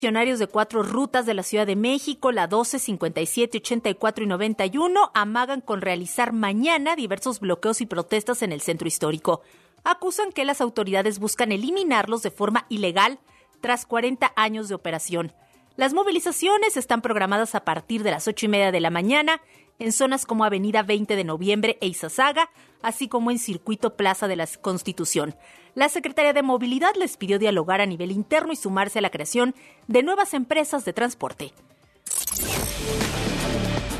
Funcionarios de cuatro rutas de la Ciudad de México, la 12, 57, 84 y 91, amagan con realizar mañana diversos bloqueos y protestas en el centro histórico. Acusan que las autoridades buscan eliminarlos de forma ilegal tras 40 años de operación. Las movilizaciones están programadas a partir de las ocho y media de la mañana en zonas como Avenida 20 de Noviembre e Izazaga, así como en Circuito Plaza de la Constitución. La Secretaría de Movilidad les pidió dialogar a nivel interno y sumarse a la creación de nuevas empresas de transporte.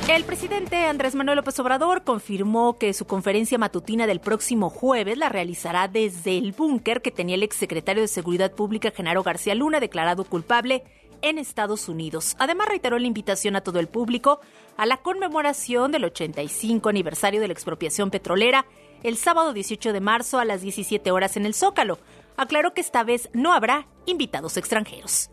El presidente Andrés Manuel López Obrador confirmó que su conferencia matutina del próximo jueves la realizará desde el búnker que tenía el exsecretario de Seguridad Pública Genaro García Luna, declarado culpable en Estados Unidos. Además, reiteró la invitación a todo el público a la conmemoración del 85 aniversario de la expropiación petrolera el sábado 18 de marzo a las 17 horas en el Zócalo. Aclaró que esta vez no habrá invitados extranjeros.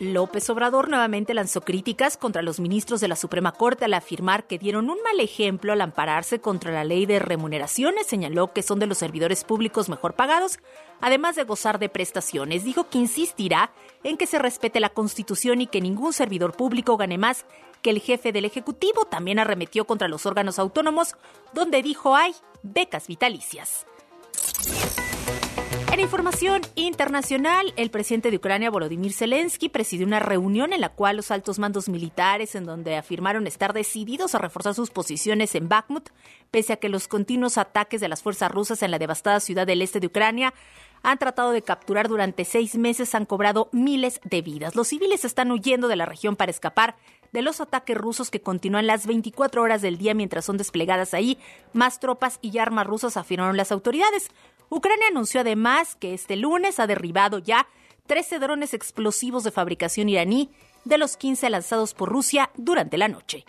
López Obrador nuevamente lanzó críticas contra los ministros de la Suprema Corte al afirmar que dieron un mal ejemplo al ampararse contra la ley de remuneraciones. Señaló que son de los servidores públicos mejor pagados, además de gozar de prestaciones. Dijo que insistirá en que se respete la Constitución y que ningún servidor público gane más que el jefe del Ejecutivo. También arremetió contra los órganos autónomos, donde dijo hay becas vitalicias. En información internacional, el presidente de Ucrania, Volodymyr Zelensky, presidió una reunión en la cual los altos mandos militares, en donde afirmaron estar decididos a reforzar sus posiciones en Bakhmut, pese a que los continuos ataques de las fuerzas rusas en la devastada ciudad del este de Ucrania han tratado de capturar durante seis meses, han cobrado miles de vidas. Los civiles están huyendo de la región para escapar de los ataques rusos que continúan las 24 horas del día mientras son desplegadas ahí más tropas y armas rusas, afirmaron las autoridades. Ucrania anunció además que este lunes ha derribado ya 13 drones explosivos de fabricación iraní de los 15 lanzados por Rusia durante la noche.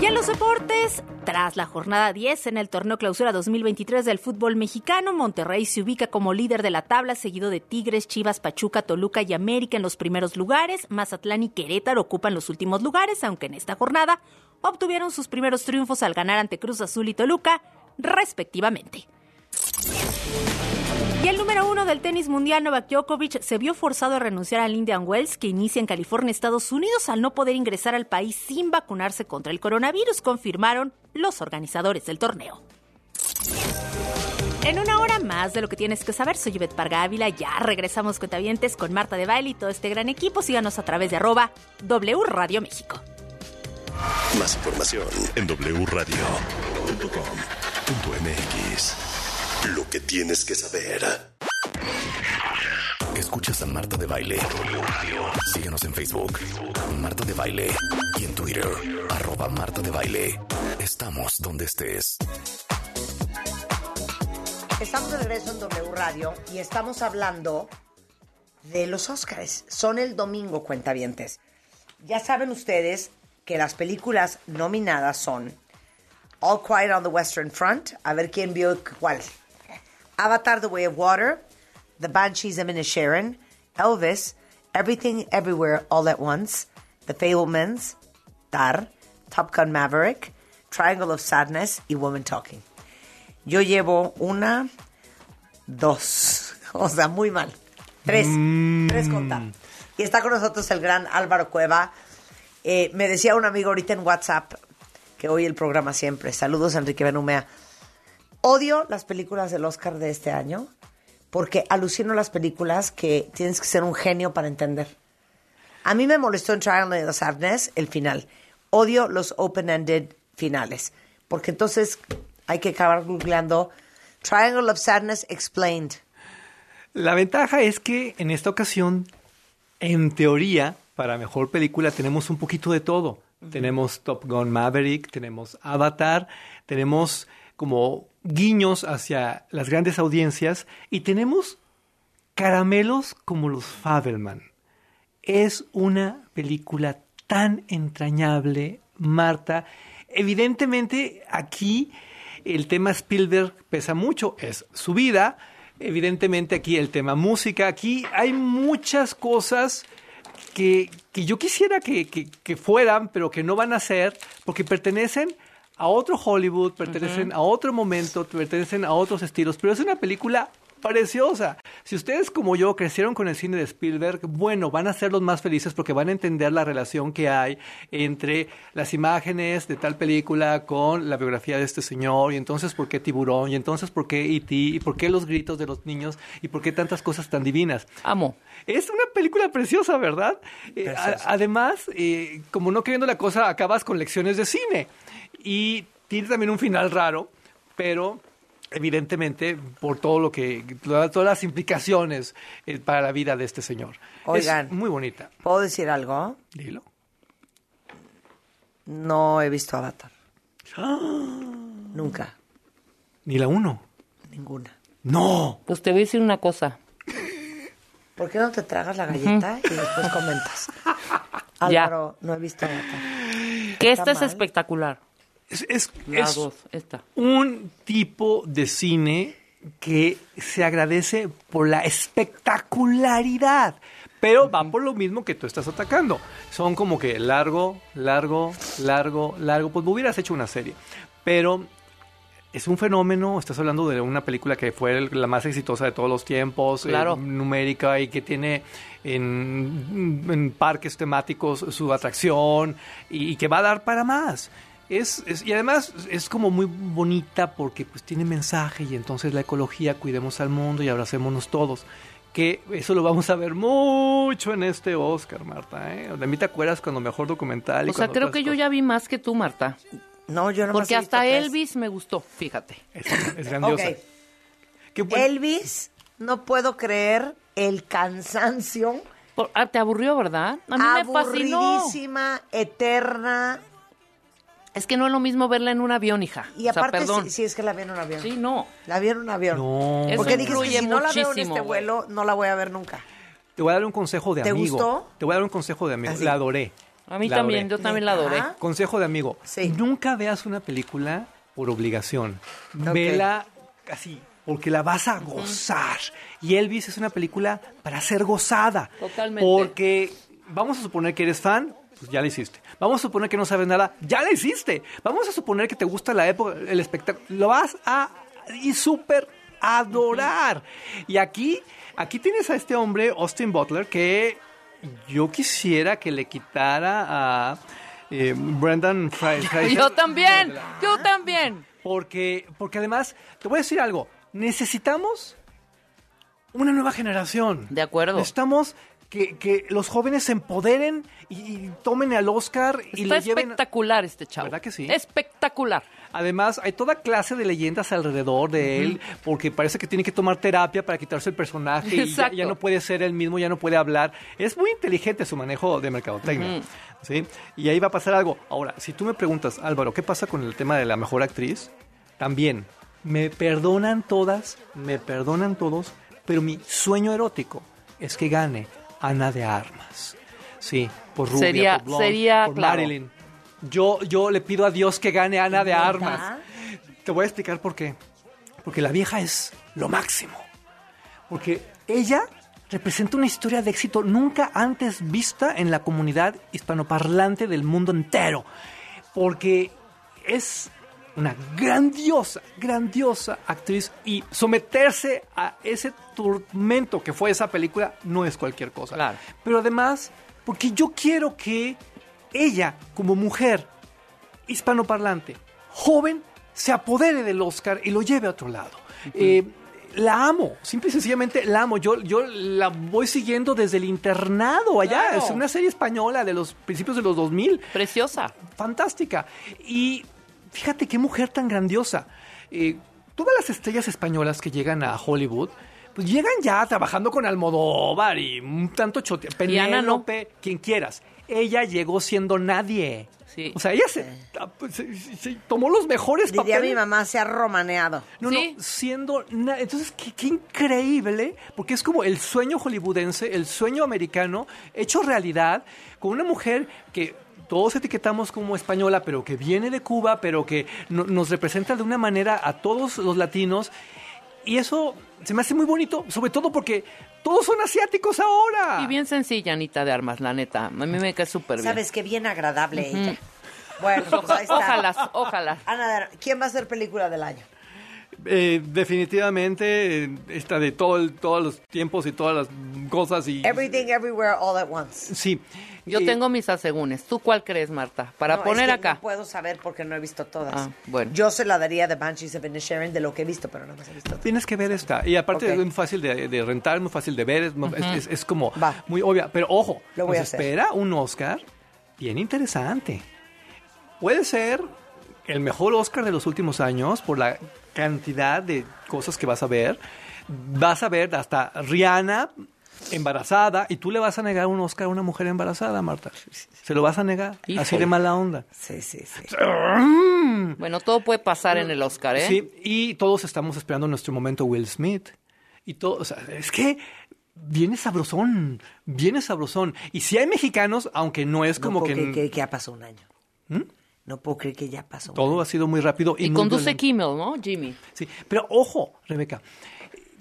Y en los deportes, tras la jornada 10 en el torneo clausura 2023 del fútbol mexicano, Monterrey se ubica como líder de la tabla, seguido de Tigres, Chivas, Pachuca, Toluca y América en los primeros lugares. Mazatlán y Querétaro ocupan los últimos lugares, aunque en esta jornada obtuvieron sus primeros triunfos al ganar ante Cruz Azul y Toluca, respectivamente. Y el número uno del tenis mundial, Novak Djokovic, se vio forzado a renunciar al Indian Wells, que inicia en California, Estados Unidos, al no poder ingresar al país sin vacunarse contra el coronavirus, confirmaron los organizadores del torneo. En una hora más de lo que tienes que saber, soy Yvette Parga Ávila. Ya regresamos cuentavientes con Marta de Baile y todo este gran equipo. Síganos a través de arroba W Radio México. Más información en wradio.com.mx. Lo que tienes que saber. Escuchas a Marta de Baile. Síguenos en Facebook. Marta de Baile. Y en Twitter. Arroba Marta de Baile. Estamos donde estés. Estamos de regreso en W Radio y estamos hablando de los Oscars. Son el domingo, cuentavientes. Ya saben ustedes que las películas nominadas son All Quiet on the Western Front. A ver quién vio cuál. Avatar: The Way of Water. The Banshees of Inisherin. Elvis. Everything Everywhere All at Once. The Fablemans. Tar. Top Gun Maverick. Triangle of Sadness y Woman Talking. Yo llevo una, dos, o sea, muy mal. Tres, tres contar. Y está con nosotros el gran Álvaro Cueva. Eh, me decía un amigo ahorita en WhatsApp que oye el programa siempre. Saludos, Enrique Benumea. Odio las películas del Oscar de este año porque alucino las películas que tienes que ser un genio para entender. A mí me molestó en Triangle of Sadness el final. Odio los open-ended finales. Porque entonces hay que acabar googleando Triangle of Sadness Explained. La ventaja es que en esta ocasión, en teoría, para mejor película tenemos un poquito de todo. Tenemos Top Gun Maverick, tenemos Avatar, tenemos como guiños hacia las grandes audiencias y tenemos caramelos como los Fabelman. Es una película tan entrañable, Marta. Evidentemente aquí el tema Spielberg pesa mucho, es su vida. Evidentemente aquí el tema música, aquí hay muchas cosas que, que yo quisiera que, que, que fueran, pero que no van a ser, porque pertenecen a otro Hollywood, pertenecen a otro momento, pertenecen a otros estilos, pero es una película preciosa. Si ustedes como yo crecieron con el cine de Spielberg, bueno, van a ser los más felices porque van a entender la relación que hay entre las imágenes de tal película con la biografía de este señor y entonces por qué Tiburón y entonces por qué E.T. y por qué los gritos de los niños y por qué tantas cosas tan divinas. Amo. Es una película preciosa, ¿verdad? Eh, a- además, eh, como no queriendo la cosa, acabas con lecciones de cine. Y tiene también un final raro, pero evidentemente por todo lo que, todas todas las implicaciones eh, para la vida de este señor. Oigan. Es muy bonita. ¿Puedo decir algo? Dilo. No he visto Avatar. Nunca. Ni la uno. Ninguna. No. Pues te voy a decir una cosa. ¿Por qué no te tragas la galleta y después comentas? Ya. Álvaro, no he visto Avatar. Que ¿Está esta es espectacular. Es, es- La es dos, esta. un tipo de cine que se agradece por la espectacularidad. Pero va por lo mismo que tú estás atacando. Son como que largo, largo, largo, largo. Pues me hubieras hecho una serie. Pero es un fenómeno. Estás hablando de una película que fue la más exitosa de todos los tiempos. eh, Claro. numérica y que tiene en, en parques temáticos su atracción y, y que va a dar para más. Es, es- y además es como muy bonita porque pues tiene mensaje y entonces la ecología, cuidemos al mundo y abracémonos todos. Que eso lo vamos a ver mucho en este Oscar, Marta. ¿eh? De mí te acuerdas cuando mejor documental. y O sea, creo que yo ya vi más que tú, Marta. No, yo no Porque hasta Elvis me gustó, fíjate. Es, es grandiosa. Qué. Elvis, no puedo creer el cansancio. Por- ah, ¿Te aburrió, verdad? A mí me fascinó. Aburridísima, eterna. Es que no es lo mismo verla en un avión, hija. Y o sea, aparte, perdón. sí, sí, es que la vi en un avión. Sí, no. La vi en un avión. No. Porque dije, influye si no la veo en este vuelo, no la voy a ver nunca. Te voy a dar un consejo de ¿Te amigo. gustó? Te voy a dar un consejo de amigo. Así. La adoré. A mí La también, adoré. yo también la adoré. ¿Neta? Consejo de amigo. Sí. Nunca veas una película por obligación. Ok. Vela así, porque la vas a gozar. Y Elvis es una película para ser gozada. Totalmente. Porque vamos a suponer que eres fan, pues ya la hiciste. Vamos a suponer que no sabes nada, ya la hiciste. Vamos a suponer que te gusta la época, el espectáculo. Lo vas a y súper adorar. Y aquí, aquí tienes a este hombre, Austin Butler, que yo quisiera que le quitara a eh, Brendan Fra- Fraser. Yo también, yo también. Porque, porque además, te voy a decir algo, necesitamos una nueva generación. De acuerdo. Necesitamos que, que los jóvenes se empoderen y, y tomen al Oscar y Está lo lleven... espectacular este chavo. ¿Verdad que sí? Espectacular. Además, hay toda clase de leyendas alrededor de él, porque parece que tiene que tomar terapia para quitarse el personaje y ya no puede ser él mismo, ya no puede hablar. Es muy inteligente su manejo de mercadotecnia. ¿sí? Y ahí va a pasar algo. Ahora, si tú me preguntas, Álvaro, ¿qué pasa con el tema de la mejor actriz? También, me perdonan todas, me perdonan todos, pero mi sueño erótico es que gane Ana de Armas. Sí, por Rubia, Sería- por Blonde, sería, por claro. Marilyn. Yo, yo le pido a Dios que gane Ana de. Armas. Te voy a explicar por qué. Porque la vieja es lo máximo. Porque ella representa una historia de éxito nunca antes vista en la comunidad hispanoparlante del mundo entero. Porque es una grandiosa, grandiosa actriz y someterse a ese tormento que fue esa película no es cualquier cosa. Claro. Pero además, porque yo quiero que ella, como mujer hispanoparlante, joven, se apodere del Oscar y lo lleve a otro lado. Eh, la amo, simple y sencillamente la amo. Yo, yo la voy siguiendo desde el internado allá. Claro. Es una serie española de los principios de los 2000 Preciosa. fantástica. Y fíjate qué mujer tan grandiosa. Eh, todas las estrellas españolas que llegan a Hollywood, pues llegan ya trabajando con Almodóvar y un tanto chote. Ana no. Penélope, quien quieras. Ella llegó siendo nadie. Sí. O sea, ella se, se- se- tomó los mejores Diría papeles. mi mamá, se ha romaneado. No, Sí. no, siendo... Entonces, qué, qué increíble, porque es como el sueño hollywoodense, el sueño americano, hecho realidad, con una mujer que todos etiquetamos como española, pero que viene de Cuba, pero que no- nos representa de una manera a todos los latinos. Y eso se me hace muy bonito, sobre todo porque todos son asiáticos ahora. Y bien sencilla, Anita de Armas, la neta. A mí me cae súper bien. Sabes qué bien agradable ella. Bueno, pues ahí está. Ojalá, ojalá. Ana, ¿quién va a ser película del año? Eh, definitivamente eh, esta de todo el- todos los tiempos y todas las cosas y Everything, everywhere, all at once. sí. Yo Eh, tengo mis asegúnes. ¿Tú cuál crees, Marta? Para No, poner es que acá. No puedo saber porque no he visto todas. Ah, bueno. Yo se la daría de Banshees of Inisherin de lo que he visto, pero no me he visto. todas. Tienes que ver esta. Y aparte Ok. es muy fácil de, de rentar, es muy fácil de ver, es, mu- es- es- es como Va. muy obvia. Pero ojo, Lo voy nos a hacer. espera un Oscar bien interesante. Puede ser el mejor Oscar de los últimos años por la cantidad de cosas que vas a ver. Vas a ver hasta Rihanna embarazada y tú le vas a negar un Oscar a una mujer embarazada, Marta. Se lo vas a negar. Así de mala onda. Sí, sí, sí. Bueno, todo puede pasar en el Oscar, ¿eh? Sí, y todos estamos esperando nuestro momento Will Smith. Y todo, o sea, es que viene sabrosón, viene sabrosón. Y si hay mexicanos, aunque no es como no que que, que ya pasó un año. ¿Mm? No puedo creer que ya pasó todo ha sido muy rápido. Y, Y muy conduce violento. Kimmel, ¿no? Jimmy. Sí, pero ojo, Rebeca,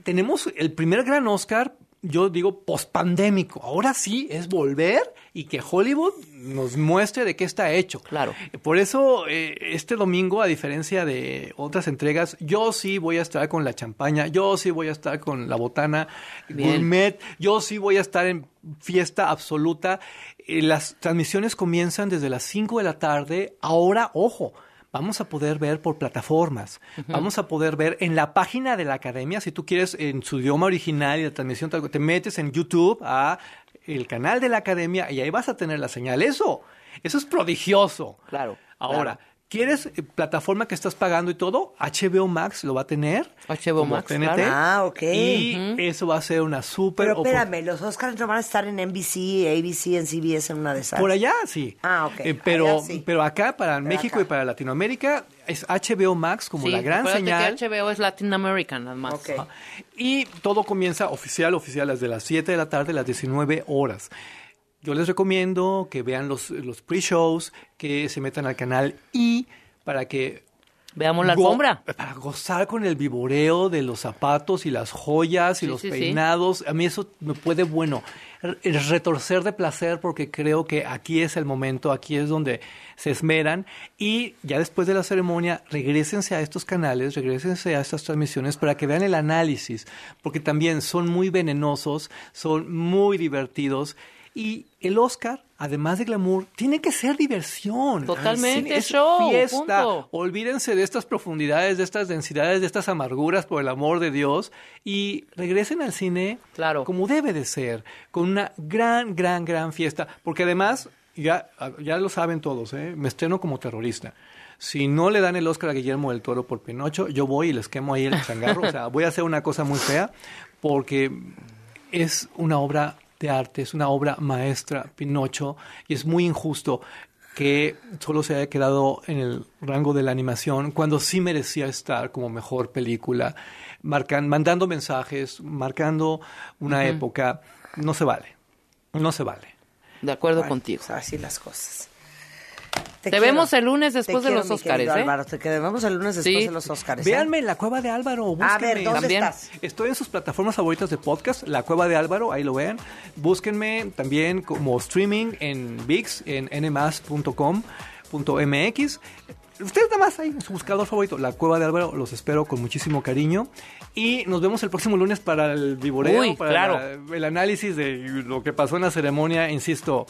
tenemos el primer gran Oscar, yo digo, pospandémico. Ahora sí es volver y que Hollywood nos muestre de qué está hecho. Claro. Por eso, eh, este domingo, a diferencia de otras entregas, yo sí voy a estar con la champaña, yo sí voy a estar con la botana Bien. gourmet, yo sí voy a estar en fiesta absoluta. Eh, las transmisiones comienzan desde las 5 de la tarde. Ahora, ojo, vamos a poder ver por plataformas. Vamos a poder ver en la página de la academia, si tú quieres en su idioma original y la transmisión, te metes en YouTube a el canal de la academia y ahí vas a tener la señal. Eso, eso es prodigioso. Claro, Ahora, claro. ¿Quieres eh, plataforma que estás pagando y todo? HBO Max lo va a tener. HBO Max, TNT, claro. Ah, ok. Y eso va a ser una súper Pero espérame, los Oscars no van a estar en NBC, ABC, en CBS en una de esas. Por allá sí. Ah, ok. Eh, pero, Allá sí. pero acá, para México acá. y para Latinoamérica, es HBO Max como Sí, la gran señal. que HBO es Latin American, nada más. Ok. Ajá. Y todo comienza oficial, oficial, desde las 7 de la tarde, las 19 horas. Yo les recomiendo que vean los, los pre-shows, que se metan al canal y para que Veamos la go- alfombra. Para gozar con el viboreo de los zapatos y las joyas y Sí, los sí, sí. peinados. A mí eso me puede, bueno, retorcer de placer porque creo que aquí es el momento, aquí es donde se esmeran. Y ya después de la ceremonia, regresense a estos canales, regresense a estas transmisiones para que vean el análisis, porque también son muy venenosos, son muy divertidos. Y el Oscar, además de glamour, tiene que ser diversión. Totalmente, show, fiesta. punto. Olvídense de estas profundidades, de estas densidades, de estas amarguras, por el amor de Dios, y regresen al cine Claro. como debe de ser, con una gran, gran, gran fiesta. Porque además, ya, ya lo saben todos, ¿eh? me estreno como terrorista. Si no le dan el Oscar a Guillermo del Toro por Pinocho, yo voy y les quemo ahí el changarro. o sea, voy a hacer una cosa muy fea, porque es una obra de arte, es una obra maestra, Pinocho, y es muy injusto que solo se haya quedado en el rango de la animación cuando sí merecía estar como mejor película, marcan, mandando mensajes, marcando una época. No se vale, no se vale. De acuerdo Bueno, contigo. pues así las cosas. Te vemos el lunes Te después de quiero, los Óscares, ¿eh? Álvaro, te que- vemos el lunes después Sí. de los Óscares. Véanme en la cueva de Álvaro. A ver, búsquenme. ¿dónde También. estás? Estoy en sus plataformas favoritas de podcast, La Cueva de Álvaro, ahí lo vean. Búsquenme también como streaming en VIX, en nmas.com.mx. Ustedes nada más ahí en su buscador favorito, La Cueva de Álvaro, los espero con muchísimo cariño. Y nos vemos el próximo lunes para el vivoreo, Uy, para claro. la- el análisis de lo que pasó en la ceremonia. Insisto,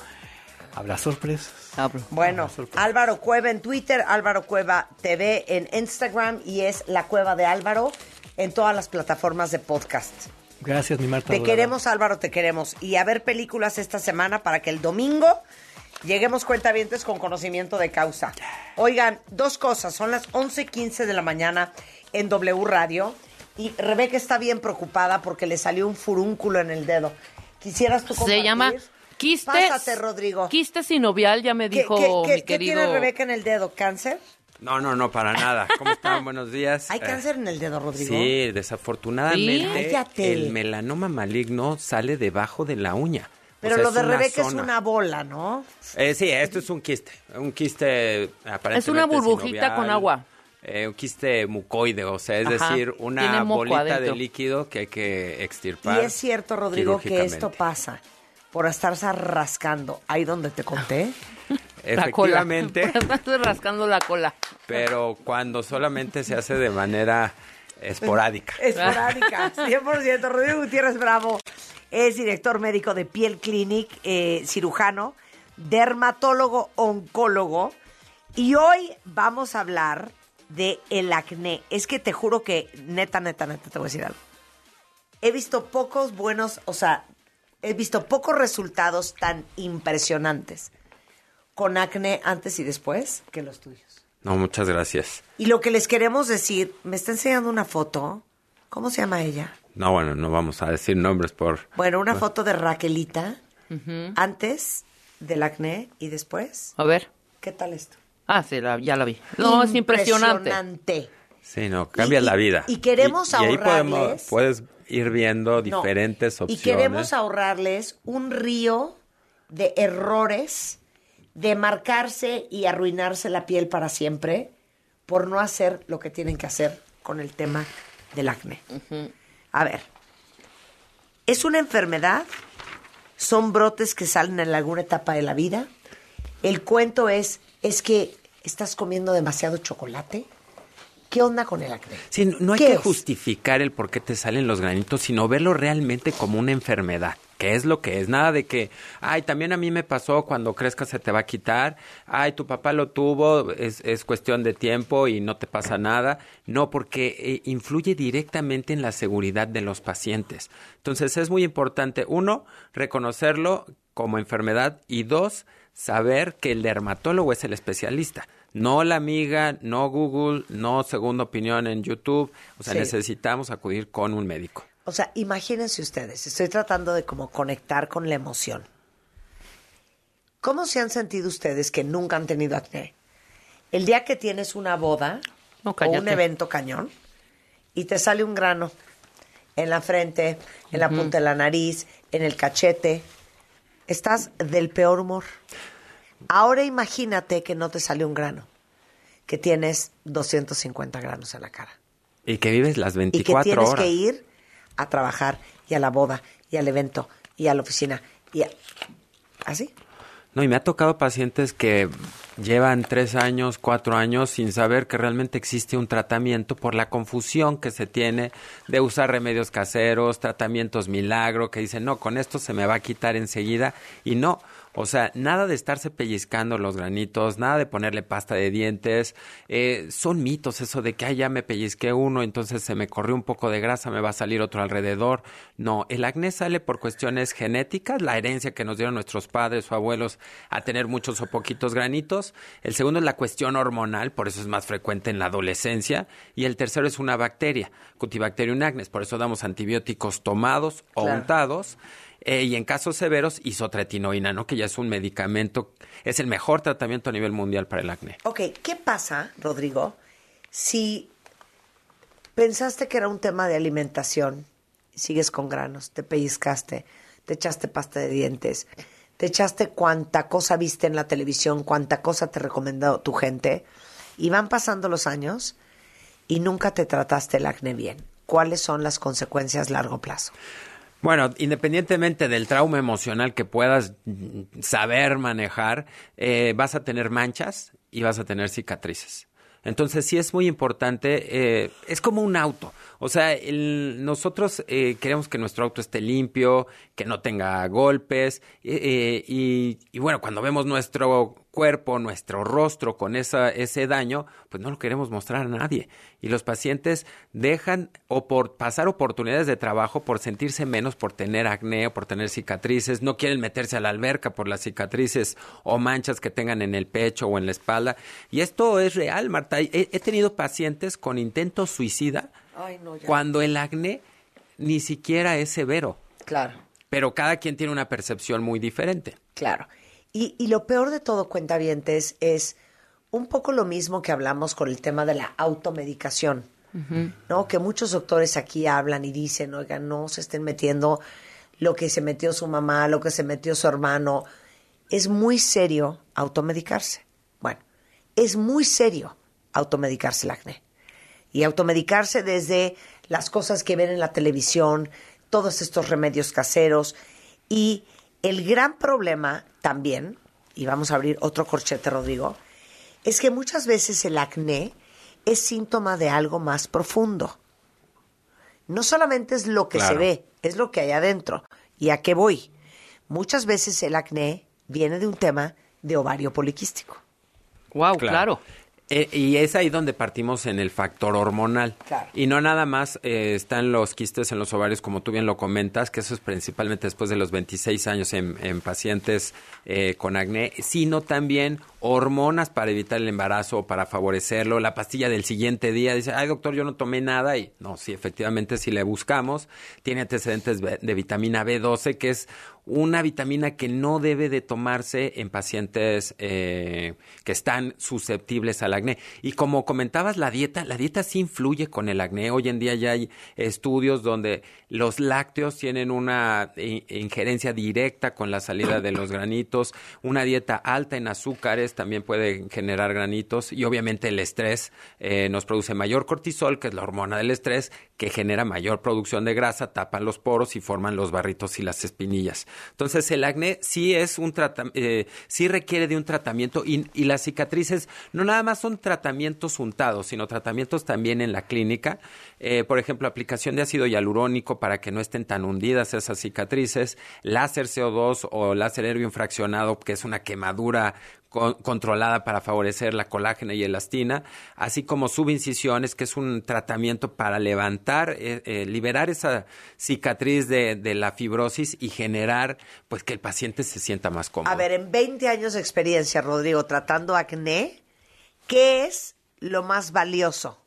habrá sorpresas. Bueno, Álvaro Cueva en Twitter, Álvaro Cueva TV en Instagram y es La Cueva de Álvaro en todas las plataformas de podcast. Gracias, mi Marta. Te adorada. queremos, Álvaro, te queremos. Y a ver películas esta semana para que el domingo lleguemos cuentavientes con conocimiento de causa. Oigan, dos cosas. Son las 11.15 de la mañana en W Radio. Y Rebeca está bien preocupada porque le salió un furúnculo en el dedo. ¿Quisieras tú compartir? Se llama quistes. Pásate, Rodrigo. Quistes sinovial, ya me ¿Qué, dijo qué- qué- mi qué querido. tiene Rebeca en el dedo? ¿Cáncer? No, no, no, para nada. ¿Cómo están? Buenos días. ¿Hay Eh, cáncer en el dedo, Rodrigo? Sí, desafortunadamente ¿Sí? El melanoma maligno sale debajo de la uña. O Pero sea, lo de Rebeca es una bola, ¿no? Eh, sí, esto es un quiste. Un quiste aparentemente Es una burbujita sinovial, con agua. eh, un quiste mucoide, o sea, es Ajá, decir, una bolita de líquido que hay que Y extirpar. es cierto, Rodrigo, que esto pasa por estarse rascando. Ahí donde te conté. La cola. Efectivamente, Estoy rascando la cola. pero cuando solamente se hace de manera Esporádica. Esporádica, 100%. Rodrigo Gutiérrez Bravo es director médico de Piel Clinic, eh, cirujano, dermatólogo, oncólogo. Y hoy vamos a hablar de el acné. Es que te juro que, neta, neta, neta, te voy a decir algo. He visto pocos buenos, o sea, he visto pocos resultados tan impresionantes con acné antes y después que los tuyos. No, muchas gracias. Y lo que les queremos decir, me está enseñando una foto. ¿Cómo se llama ella? No, bueno, no vamos a decir nombres por... Bueno, una foto de Raquelita antes del acné y después. A ver. ¿Qué tal esto? Ah, sí, la- ya la vi. No, es impresionante. Impresionante. Sí, no, cambia Y- la vida. y queremos y, ahí ahorrarles- podemos- puedes ir viendo No. diferentes Y opciones. queremos ahorrarles un río de errores, de marcarse y arruinarse la piel para siempre por no hacer lo que tienen que hacer con el tema del acné. A ver, ¿es una enfermedad? ¿Son brotes que salen en alguna etapa de la vida? El cuento es, es que estás comiendo demasiado chocolate. ¿Qué onda con el acné? Sí, no- hay ¿Qué que es? justificar el por qué te salen los granitos, sino verlo realmente como una enfermedad, que es lo que es. Nada de que, ay, también a mí me pasó, cuando crezcas se te va a quitar, ay, tu papá lo tuvo, es, es cuestión de tiempo y no te pasa nada. No, porque eh, influye directamente en la seguridad de los pacientes. Entonces es muy importante, uno, reconocerlo como enfermedad y dos, saber que el dermatólogo es el especialista. No la amiga, no Google, no segunda opinión en YouTube. O sea, Sí. necesitamos acudir con un médico. O sea, imagínense ustedes, estoy tratando de como conectar con la emoción. ¿Cómo se han sentido ustedes que nunca han tenido acné? El día que tienes una boda No, o un evento cañón y te sale un grano en la frente, en la punta de la nariz, en el cachete, estás del peor humor. Ahora imagínate que no te sale un grano, que tienes 250 granos en la cara Y que vives las y que 24 tienes horas. que ir a trabajar y a la boda y al evento y a la oficina y a- así. No, y me ha tocado pacientes que llevan tres años, cuatro años sin saber que realmente existe un tratamiento por la confusión que se tiene de usar remedios caseros, tratamientos milagro, que dicen, no, con esto se me va a quitar enseguida. Y no, o sea, nada de estarse pellizcando los granitos, nada de ponerle pasta de dientes. eh, son mitos eso de que, ay, ya me pellizqué uno, entonces se me corrió un poco de grasa, me va a salir otro alrededor. No, el acné sale por cuestiones genéticas, la herencia que nos dieron nuestros padres o abuelos a tener muchos o poquitos granitos. El segundo es la cuestión hormonal, por eso es más frecuente en la adolescencia. Y el tercero es una bacteria, Cutibacterium acnes, por eso damos antibióticos tomados o Claro. untados. Eh, y en casos severos, isotretinoína, ¿no? Que ya es un medicamento, es el mejor tratamiento a nivel mundial para el acné. Ok, ¿qué pasa, Rodrigo, si pensaste que era un tema de alimentación, sigues con granos, te pellizcaste, te echaste pasta de dientes, te echaste cuánta cosa viste en la televisión, cuánta cosa te recomendó tu gente, y van pasando los años y nunca te trataste el acné bien? ¿Cuáles son las consecuencias a largo plazo? Bueno, independientemente del trauma emocional que puedas saber manejar, eh, vas a tener manchas y vas a tener cicatrices. Entonces sí es muy importante, eh, es como un auto. O sea, el- nosotros eh, queremos que nuestro auto esté limpio, que no tenga golpes. eh, eh, y, bueno, cuando vemos nuestro cuerpo, nuestro rostro con esa, ese daño, pues no lo queremos mostrar a nadie. Y los pacientes dejan o por pasar oportunidades de trabajo por sentirse menos, por tener acné o por tener cicatrices, no quieren meterse a la alberca por las cicatrices o manchas que tengan en el pecho o en la espalda. Y esto es real, Marta. He, he tenido pacientes con intentos suicida Ay, no, ya. cuando el acné ni siquiera es severo. Claro. Pero cada quien tiene una percepción muy diferente. Claro. Y, y lo peor de todo, cuentavientes, es un poco lo mismo que hablamos con el tema de la automedicación. ¿No? Que muchos doctores aquí hablan y dicen, oigan, no se estén metiendo lo que se metió su mamá, lo que se metió su hermano. Es muy serio automedicarse. Bueno, es muy serio automedicarse el acné. Y automedicarse desde las cosas que ven en la televisión, todos estos remedios caseros. Y el gran problema también, y vamos a abrir otro corchete, Rodrigo, es que muchas veces el acné es síntoma de algo más profundo. no solamente es lo que se ve, es lo que hay adentro. ¿Y a qué voy? Muchas veces el acné viene de un tema de ovario poliquístico. Wow, claro. Eh, y es ahí donde partimos en el factor hormonal. Claro. Y no nada más eh, están los quistes en los ovarios, como tú bien lo comentas, que eso es principalmente después de los 26 años en, en pacientes eh, con acné, sino también hormonas para evitar el embarazo o para favorecerlo. La pastilla del siguiente día dice, ay doctor, yo no tomé nada. Y no, sí, efectivamente, si le buscamos, tiene antecedentes de de vitamina B12, que es una vitamina que no debe de tomarse en pacientes eh, que están susceptibles al acné. Y como comentabas, la dieta, la dieta sí influye con el acné. Hoy en día ya hay estudios donde los lácteos tienen una i- injerencia directa con la salida de los granitos. Una dieta alta en azúcares también puede generar granitos. Y obviamente el estrés eh, nos produce mayor cortisol, que es la hormona del estrés, que genera mayor producción de grasa, tapan los poros y forman los barritos y las espinillas. Entonces el acné sí es un eh, sí requiere de un tratamiento y, las cicatrices no nada más son tratamientos untados, sino tratamientos también en la clínica. Eh, por ejemplo, aplicación de ácido hialurónico para que no estén tan hundidas esas cicatrices, láser CO2 o láser hervio fraccionado, que es una quemadura con- controlada para favorecer la colágena y elastina, así como subincisiones, que es un tratamiento para levantar, eh, eh, liberar esa cicatriz de, de la fibrosis y generar, pues, que el paciente se sienta más cómodo. A ver, en 20 años de experiencia, Rodrigo, tratando acné, ¿qué es lo más valioso?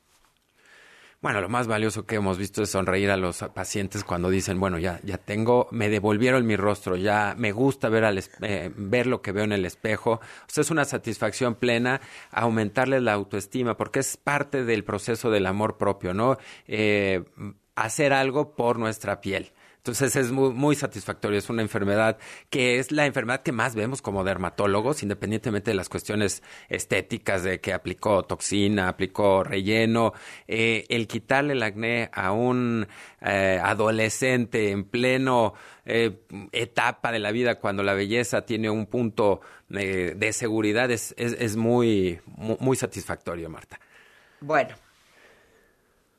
Bueno, lo más valioso que hemos visto es sonreír a los pacientes cuando dicen, bueno, ya, ya tengo, me devolvieron mi rostro, ya me gusta ver, al, eh, ver lo que veo en el espejo. O sea, es una satisfacción plena aumentarles la autoestima, porque es parte del proceso del amor propio, ¿no? Eh, hacer algo por nuestra piel. Entonces es muy, muy satisfactorio, es una enfermedad que es la enfermedad que más vemos como dermatólogos, independientemente de las cuestiones estéticas de que aplicó toxina, aplicó relleno, eh, el quitarle el acné a un eh, adolescente en pleno eh, etapa de la vida cuando la belleza tiene un punto de seguridad es, es, es muy, muy, muy satisfactorio, Marta. Bueno,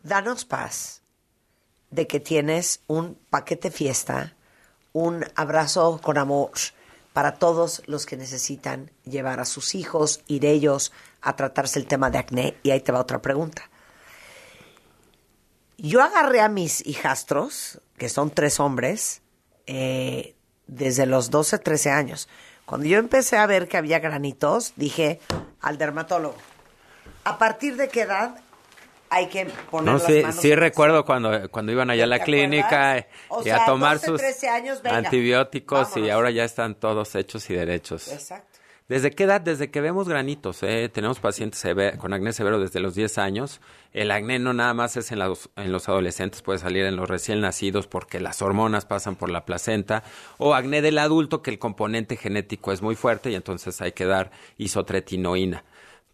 danos paz de que tienes un paquete fiesta, un abrazo con amor para todos los que necesitan llevar a sus hijos, ir ellos a tratarse el tema de acné. Y ahí te va otra pregunta. Yo agarré a mis hijastros, que son tres hombres, eh, desde los 12, 13 años. Cuando yo empecé a ver que había granitos, dije al dermatólogo, ¿a partir de qué edad hay que poner No, las sí, manos sí recuerdo cuando, cuando iban allá a la ¿Te clínica O y sea, a tomar 12, sus 13 años, venga, antibióticos y ahora ya están todos hechos y derechos. Exacto. ¿Desde qué edad? Desde que vemos granitos. ¿eh? Tenemos pacientes con acné severo desde los 10 años. El acné no nada más es en los, en los adolescentes, puede salir en los recién nacidos porque las hormonas pasan por la placenta. O acné del adulto, que el componente genético es muy fuerte y entonces hay que dar isotretinoína.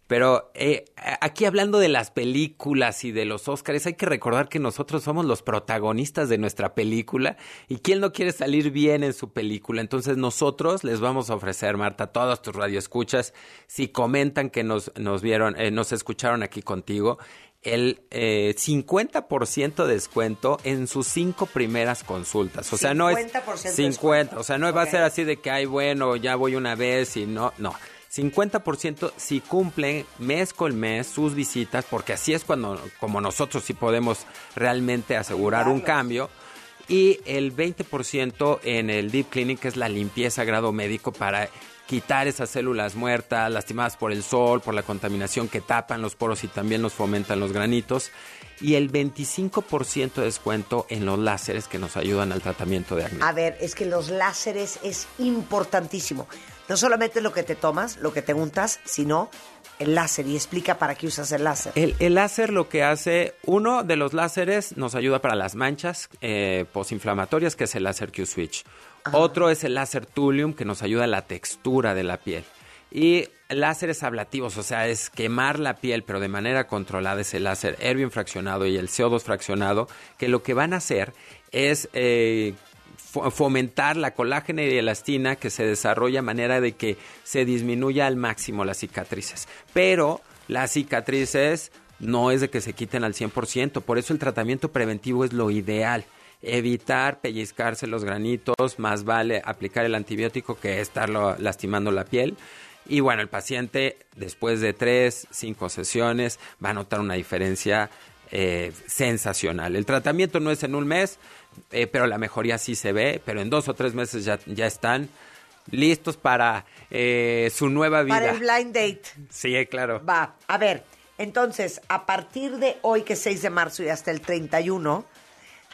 Pero eh, aquí hablando de las películas y de los Óscares, hay que recordar que nosotros somos los protagonistas de nuestra película y quién no quiere salir bien en su película. Entonces nosotros les vamos a ofrecer, Marta, todos tus radioescuchas, si comentan que nos, nos vieron, eh, nos escucharon aquí contigo, el eh, 50% de descuento en sus cinco primeras consultas. O sea, no es 50% de 50, o sea, no va a ser así de que, ay, bueno, ya voy una vez y no, no. 50% si cumplen mes con mes sus visitas, porque así es cuando, como nosotros sí podemos realmente asegurar un cambio. Y el 20% en el Deep Cleaning, que es la limpieza a grado médico para quitar esas células muertas, lastimadas por el sol, por la contaminación que tapan los poros y también nos fomentan los granitos. Y el 25% de descuento en los láseres que nos ayudan al tratamiento de acné. A ver, es que los láseres es importantísimo. No solamente lo que te tomas, lo que te untas, sino el láser. Y explica para qué usas el láser. El, el láser lo que hace, uno de los láseres nos ayuda para las manchas eh, posinflamatorias, que es el láser Q-Switch. Otro es el láser Thulium, que nos ayuda a la textura de la piel. Y láseres ablativos, o sea, es quemar la piel, pero de manera controlada, es el láser Erbium fraccionado y el CO2 fraccionado, que lo que van a hacer es eh, fomentar la colágena y elastina que se desarrolla a manera de que se disminuya al máximo las cicatrices. Pero las cicatrices no es de que se quiten al 100%, por eso el tratamiento preventivo es lo ideal. Evitar pellizcarse los granitos, más vale aplicar el antibiótico que estarlo lastimando la piel. Y bueno, el paciente después de tres, cinco sesiones va a notar una diferencia eh, sensacional. El tratamiento no es en un mes, eh, pero la mejoría sí se ve, pero en dos o tres meses ya, ya están listos para eh, su nueva vida. Para el blind date. Sí, claro. Va, a ver, entonces, a partir de hoy, que es 6 de marzo y hasta el 31,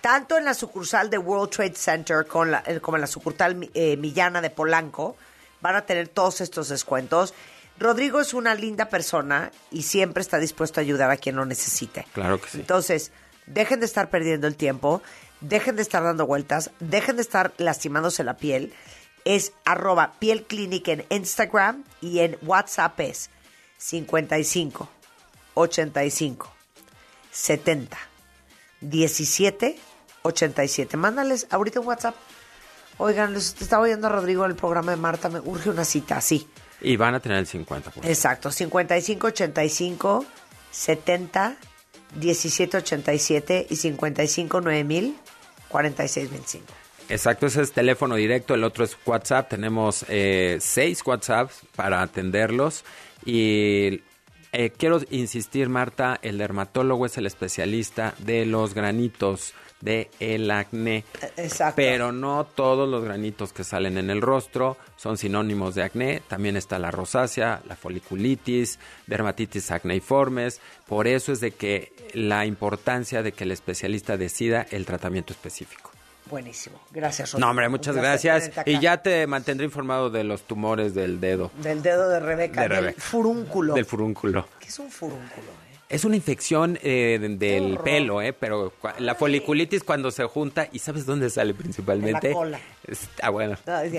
tanto en la sucursal de World Trade Center con la- eh, como en la sucursal eh, Millana de Polanco, van a tener todos estos descuentos. Rodrigo es una linda persona y siempre está dispuesto a ayudar a quien lo necesite. Claro que sí. Entonces, dejen de estar perdiendo el tiempo, dejen de estar dando vueltas, dejen de estar lastimándose la piel. Es arroba piel clinic en Instagram y en WhatsApp es 55 85 70 17 87. Mándales ahorita un WhatsApp. Oigan, les estaba oyendo a Rodrigo en el programa de Marta, me urge una cita, sí. Y van a tener el 50%. Exacto, 55 85 70 17 87 y 55 9000 46 25. Exacto, ese es teléfono directo, el otro es WhatsApp. Tenemos eh, seis WhatsApps para atenderlos. Y eh, quiero insistir, Marta, el dermatólogo es el especialista de los granitos de el acné. Exacto. Pero no todos los granitos que salen en el rostro son sinónimos de acné. También está la rosácea, la foliculitis, dermatitis acneiformes. Por eso es de que la importancia de que el especialista decida el tratamiento específico. Buenísimo. Gracias, Rodrigo. No, hombre, muchas gracias. Y ya te mantendré informado de los tumores del dedo, Del dedo de Rebeca, De del Rebeca. furúnculo. del furúnculo. ¿Qué es un furúnculo? Es una infección eh, de- del pelo, ¿eh? Pero la foliculitis cuando se junta, ¿y sabes dónde sale principalmente? En la cola. Ah, bueno.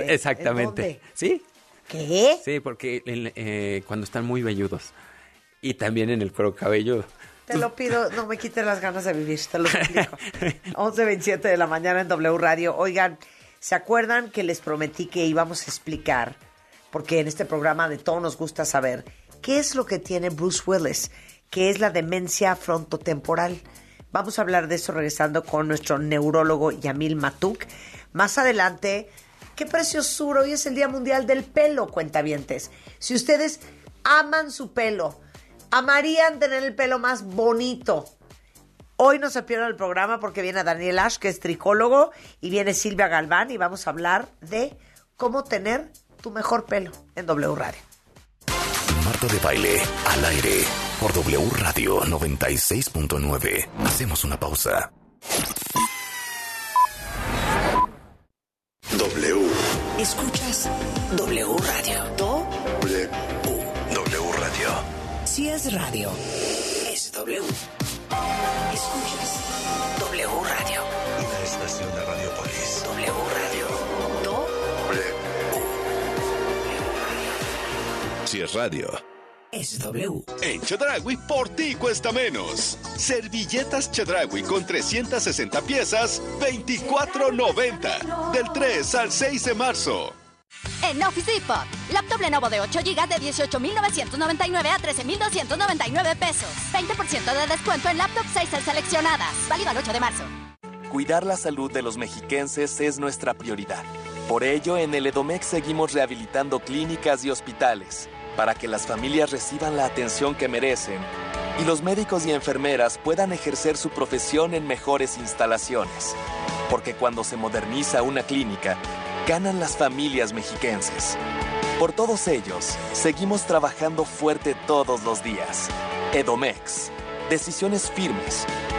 Exactamente. ¿en dónde? Sí, ¿Qué? sí, porque eh, cuando están muy velludos. Y también en el cuero cabelludo. Te lo pido, no me quites las ganas de vivir, te lo suplico. 11.27 de la mañana en W Radio. Oigan, ¿se acuerdan que les prometí que íbamos a explicar, porque en este programa de todo nos gusta saber, qué es lo que tiene Bruce Willis, qué es la demencia frontotemporal? Vamos a hablar de eso regresando con nuestro neurólogo Yamil Matuk. Más adelante, qué preciosura, hoy es el Día Mundial del Pelo, cuentavientes. Si ustedes aman su pelo, amarían tener el pelo más bonito. Hoy no se pierdan el programa porque viene Daniel Ash, que es tricólogo, y viene Silvia Galván y vamos a hablar de cómo tener tu mejor pelo en W Radio. Marta de Baile, al aire, por W Radio 96.9. Hacemos una pausa. W. Escuchas W Radio. Do, W. W Radio. si es radio, es W. Escuchas W Radio. Una estación de Radiopolis. W Radio. Do, Si es radio. Es W. En Chedragui, por ti cuesta menos. Servilletas Chedragui con 360 piezas, 24.90. Del 3 al 6 de marzo. En Office Depot, laptop Lenovo de 8 GB de 18.999 a 13.299 pesos. 20% de descuento en laptop 6 seleccionadas. Válido al 8 de marzo. Cuidar la salud de los mexiquenses es nuestra prioridad. Por ello, en el Edomex seguimos rehabilitando clínicas y hospitales para que las familias reciban la atención que merecen y los médicos y enfermeras puedan ejercer su profesión en mejores instalaciones. Porque cuando se moderniza una clínica, ganan las familias mexiquenses. Por todos ellos, seguimos trabajando fuerte todos los días. Edomex. Decisiones firmes.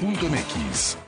www.radiocultura.mx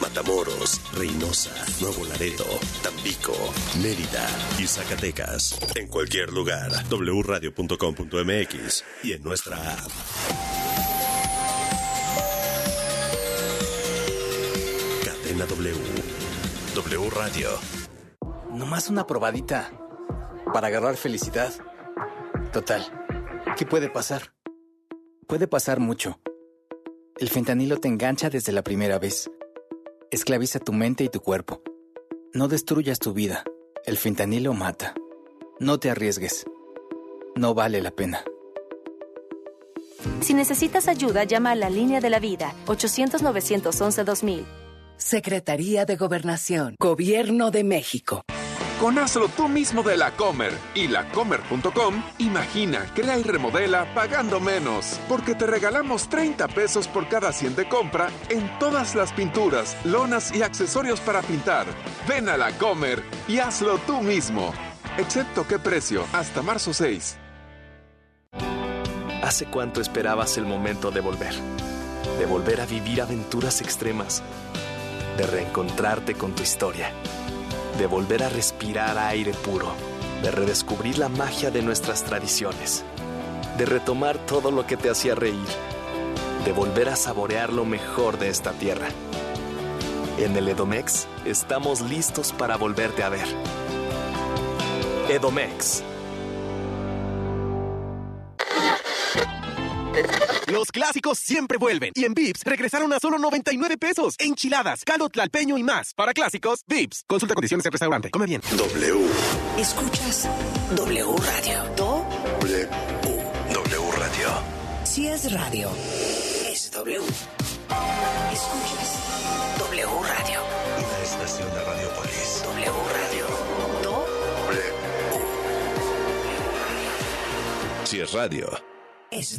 Matamoros, Reynosa, Nuevo Laredo, Tampico, Mérida y Zacatecas. En cualquier lugar, wradio.com.mx y en nuestra app. Cadena W. W Radio. Nomás una probadita para agarrar felicidad. Total, ¿qué puede pasar? Puede pasar mucho. El fentanilo te engancha desde la primera vez. Esclaviza tu mente y tu cuerpo. No destruyas tu vida. El fentanilo mata. No te arriesgues. No vale la pena. Si necesitas ayuda, llama a la línea de la vida 800-911-2000. Secretaría de Gobernación, Gobierno de México. Con Hazlo tú mismo de la Comer y lacomer.com, imagina, crea y remodela pagando menos, porque te regalamos 30 pesos por cada 100 de compra en todas las pinturas, lonas y accesorios para pintar. Ven a la Comer y hazlo tú mismo. Excepto qué precio, hasta marzo 6. ¿Hace cuánto esperabas el momento de volver? De volver a vivir aventuras extremas. De reencontrarte con tu historia. De volver a respirar aire puro. De redescubrir la magia de nuestras tradiciones. De retomar todo lo que te hacía reír. De volver a saborear lo mejor de esta tierra. En el Edomex estamos listos para volverte a ver. Edomex. Los clásicos siempre vuelven. Y en Vips regresaron a solo 99 pesos. Enchiladas, caldo tlalpeño y más. Para clásicos, Vips. Consulta condiciones en restaurante. Come bien. W. Escuchas W Radio. Do, W. W Radio. si es radio, es W. Escuchas W Radio. Una estación de Radiopolis. W Radio. Do, Si es radio. es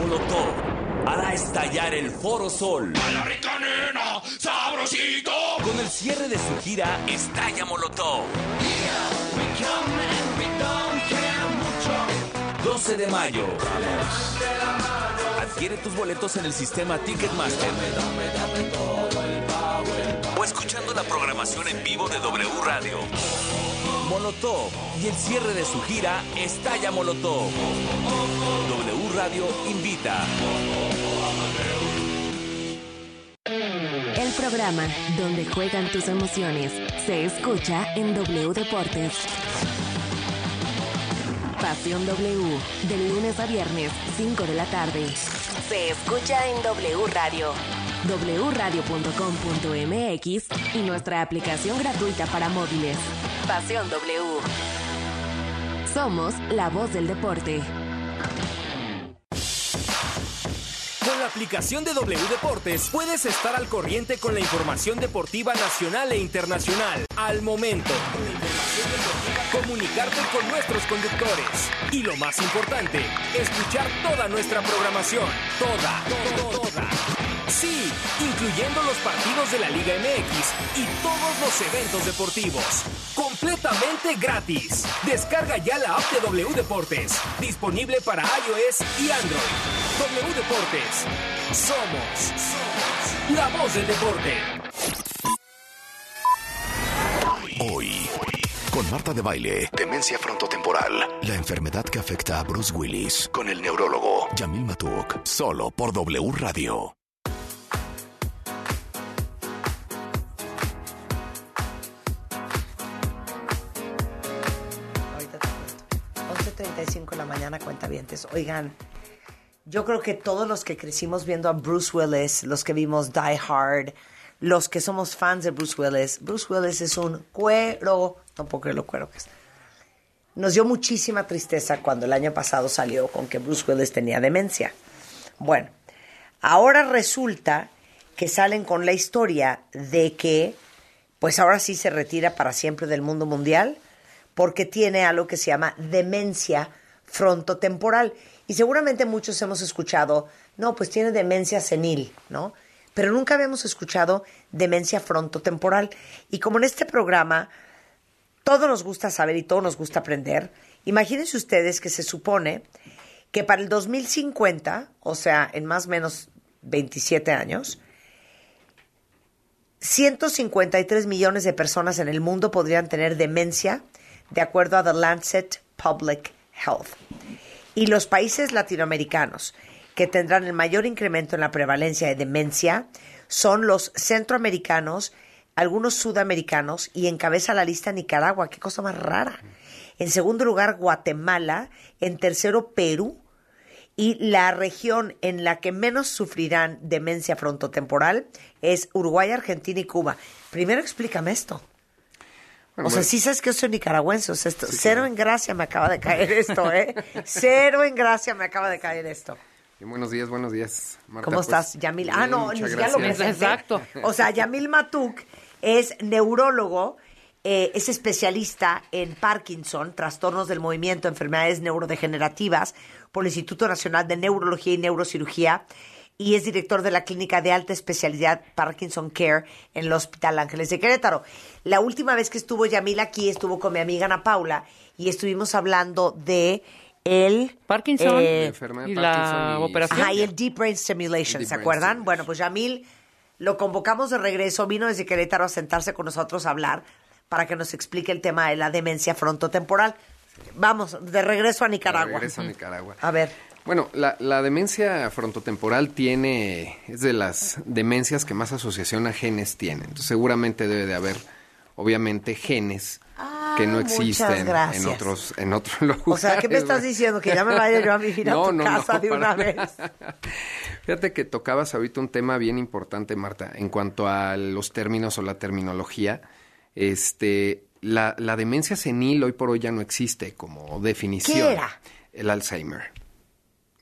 Molotov hará estallar el Foro Sol. ¡A la rica nena! ¡Sabrosito! Con el cierre de su gira Estalla Molotov. 12 de mayo. Adquiere tus boletos en el sistema Ticketmaster. O escuchando la programación en vivo de W Radio. Molotov y el cierre de su gira Estalla Molotov. W Radio invita. El programa donde juegan tus emociones se escucha en W Deportes. Pasión W, de lunes a viernes, 5 de la tarde. Se escucha en W Radio. wradio.com.mx y nuestra aplicación gratuita para móviles. Pasión W. Somos la voz del deporte. Con la aplicación de W Deportes puedes estar al corriente con la información deportiva nacional e internacional al momento. Comunicarte con nuestros conductores. Y lo más importante, escuchar toda nuestra programación. Toda, toda, toda. Sí, incluyendo los partidos de la Liga MX y todos los eventos deportivos. Completamente gratis. Descarga ya la app de W Deportes. Disponible para iOS y Android. W Deportes. Somos, somos la voz del deporte. Hoy, con Marta de Baile, demencia frontotemporal, la enfermedad que afecta a Bruce Willis, con el neurólogo Yamil Matuk, solo por W Radio. 7.45 de la mañana, cuentavientes. Oigan, yo creo que todos los que crecimos viendo a Bruce Willis, los que vimos Die Hard, los que somos fans de Bruce Willis, Bruce Willis es un cuero, tampoco no es lo cuero que es. Nos dio muchísima tristeza cuando el año pasado salió con que Bruce Willis tenía demencia. Bueno, ahora resulta que salen con la historia de que, pues ahora sí se retira para siempre del mundo mundial porque tiene algo que se llama demencia frontotemporal. Y seguramente muchos hemos escuchado, no, pues tiene demencia senil, ¿no? Pero nunca habíamos escuchado demencia frontotemporal. Y como en este programa todo nos gusta saber y todo nos gusta aprender, imagínense ustedes que se supone que para el 2050, o sea, en más o menos 27 años, 153 millones de personas en el mundo podrían tener demencia, de acuerdo a The Lancet Public Health. Y los países latinoamericanos que tendrán el mayor incremento en la prevalencia de demencia son los centroamericanos, algunos sudamericanos y encabeza la lista Nicaragua. Qué cosa más rara. En segundo lugar, Guatemala. En tercero, Perú. Y la región en la que menos sufrirán demencia frontotemporal es Uruguay, Argentina y Cuba. Primero explícame esto. O sea, sí sabes que yo soy nicaragüense. O sea, esto, cero en gracia me acaba de caer esto, ¿eh? cero en gracia me acaba de caer esto. Y buenos días, buenos días, Marta. ¿Cómo Pues, estás, Yamil? ah, no, siquiera lo presenté. Exacto. O sea, Yamil Matuk es neurólogo, eh, es especialista en Parkinson, trastornos del movimiento, enfermedades neurodegenerativas por el Instituto Nacional de Neurología y Neurocirugía y es director de la clínica de alta especialidad Parkinson Care en el Hospital Ángeles de Querétaro. La última vez que estuvo Yamil aquí estuvo con mi amiga Ana Paula y estuvimos hablando de el Parkinson eh, La de y la Parkinson y- operación. Ajá, y el Deep Brain Stimulation, Deep ¿se Brain acuerdan? Bueno, pues Yamil lo convocamos de regreso, vino desde Querétaro a sentarse con nosotros a hablar para que nos explique el tema de la demencia frontotemporal. Vamos, de regreso a Nicaragua. Regreso a Nicaragua. A ver. Bueno, la, la demencia frontotemporal tiene, es de las demencias que más asociación a genes tiene. Entonces, seguramente debe de haber, obviamente, genes que no Ah, existen en otros, en otros lugares. O sea, ¿qué me estás diciendo? ¿Que ya me vaya yo a vivir a No, tu no, casa no, de una vez? nada. Fíjate que tocabas ahorita un tema bien importante, Marta, en cuanto a los términos o la terminología. Este, la, la demencia senil hoy por hoy ya no existe como definición. ¿Qué era? El Alzheimer.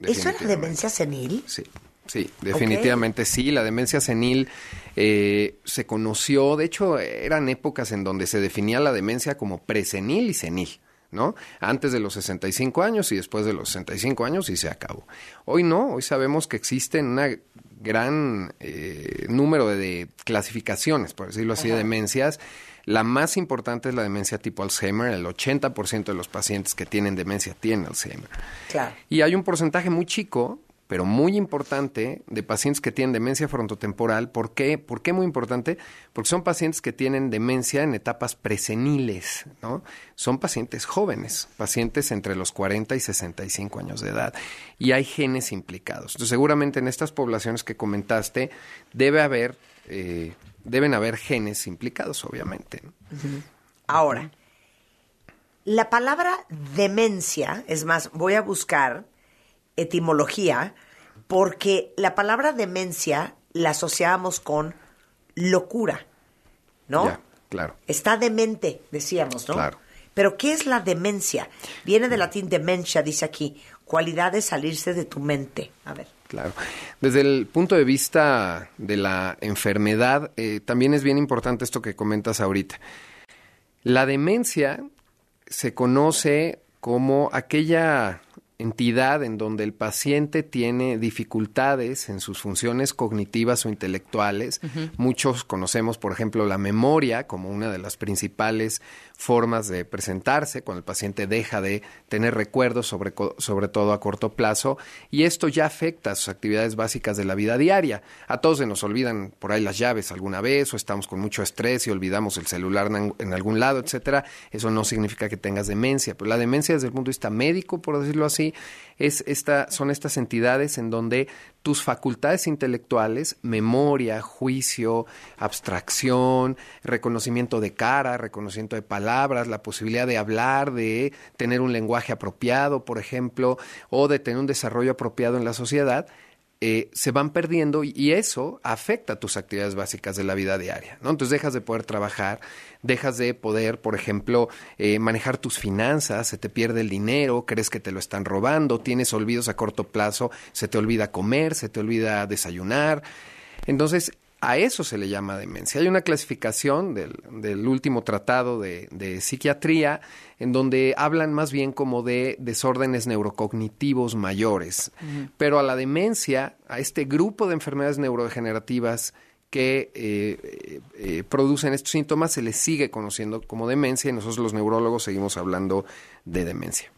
¿Eso era demencia senil? Sí, sí, definitivamente sí. La demencia senil eh, se conoció, de hecho, eran épocas en donde se definía la demencia como presenil y senil. ¿no? Antes de los 65 años y después de los 65 años y se acabó. Hoy no, hoy sabemos que existen una gran eh, número de, de clasificaciones, por decirlo así, de demencias. La más importante es la demencia tipo Alzheimer. El 80% de los pacientes que tienen demencia tienen Alzheimer. Claro. Y hay un porcentaje muy chico, pero muy importante, de pacientes que tienen demencia frontotemporal. ¿Por qué? ¿Por qué muy importante? Porque son pacientes que tienen demencia en etapas preseniles, ¿no? Son pacientes jóvenes, pacientes entre los 40 y 65 años de edad. Y hay genes implicados. Entonces, seguramente en estas poblaciones que comentaste, debe haber, eh, deben haber genes implicados, obviamente. ¿no? Ahora, la palabra demencia, es más, voy a buscar etimología, porque la palabra demencia la asociábamos con locura, ¿no? Ya, claro. Está demente, decíamos, ¿no? Claro. Pero ¿qué es la demencia? Viene del latín demencia, dice aquí, cualidad de salirse de tu mente. A ver. Claro. Desde el punto de vista de la enfermedad, eh, también es bien importante esto que comentas ahorita. La demencia se conoce como aquella entidad en donde el paciente tiene dificultades en sus funciones cognitivas o intelectuales. Muchos conocemos, por ejemplo, la memoria como una de las principales formas de presentarse cuando el paciente deja de tener recuerdos, sobre, sobre todo a corto plazo, y esto ya afecta a sus actividades básicas de la vida diaria. A todos se nos olvidan por ahí las llaves alguna vez, o estamos con mucho estrés y olvidamos el celular en, en algún lado, etcétera. Eso no significa que tengas demencia, pero la demencia desde el punto de vista médico, por decirlo así, es esta, son estas entidades en donde tus facultades intelectuales, memoria, juicio, abstracción, reconocimiento de cara, reconocimiento de palabras, la posibilidad de hablar, de tener un lenguaje apropiado, por ejemplo, o de tener un desarrollo apropiado en la sociedad, eh, se van perdiendo y eso afecta tus actividades básicas de la vida diaria, ¿no? Entonces dejas de poder trabajar, dejas de poder, por ejemplo, eh, manejar tus finanzas, se te pierde el dinero, crees que te lo están robando, tienes olvidos a corto plazo, se te olvida comer, se te olvida desayunar. Entonces, a eso se le llama demencia. Hay una clasificación del, último tratado de, psiquiatría en donde hablan más bien como de desórdenes neurocognitivos mayores. Pero a la demencia, a este grupo de enfermedades neurodegenerativas que eh, eh, producen estos síntomas, se les sigue conociendo como demencia y nosotros los neurólogos seguimos hablando de demencia.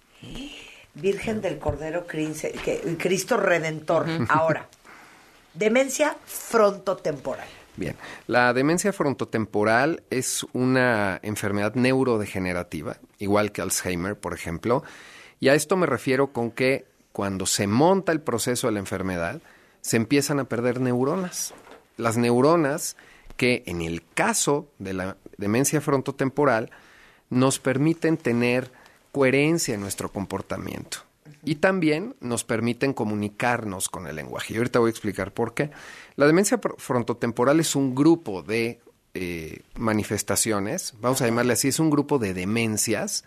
Virgen del Cordero Cristo Redentor. Ahora. Demencia frontotemporal. Bien, la demencia frontotemporal es una enfermedad neurodegenerativa, igual que Alzheimer, por ejemplo, y a esto me refiero con que cuando se monta el proceso de la enfermedad, se empiezan a perder neuronas. Las neuronas que en el caso de la demencia frontotemporal nos permiten tener coherencia en nuestro comportamiento y también nos permiten comunicarnos con el lenguaje. Y ahorita voy a explicar por qué. La demencia frontotemporal es un grupo de eh, manifestaciones, vamos a llamarle así, es un grupo de demencias.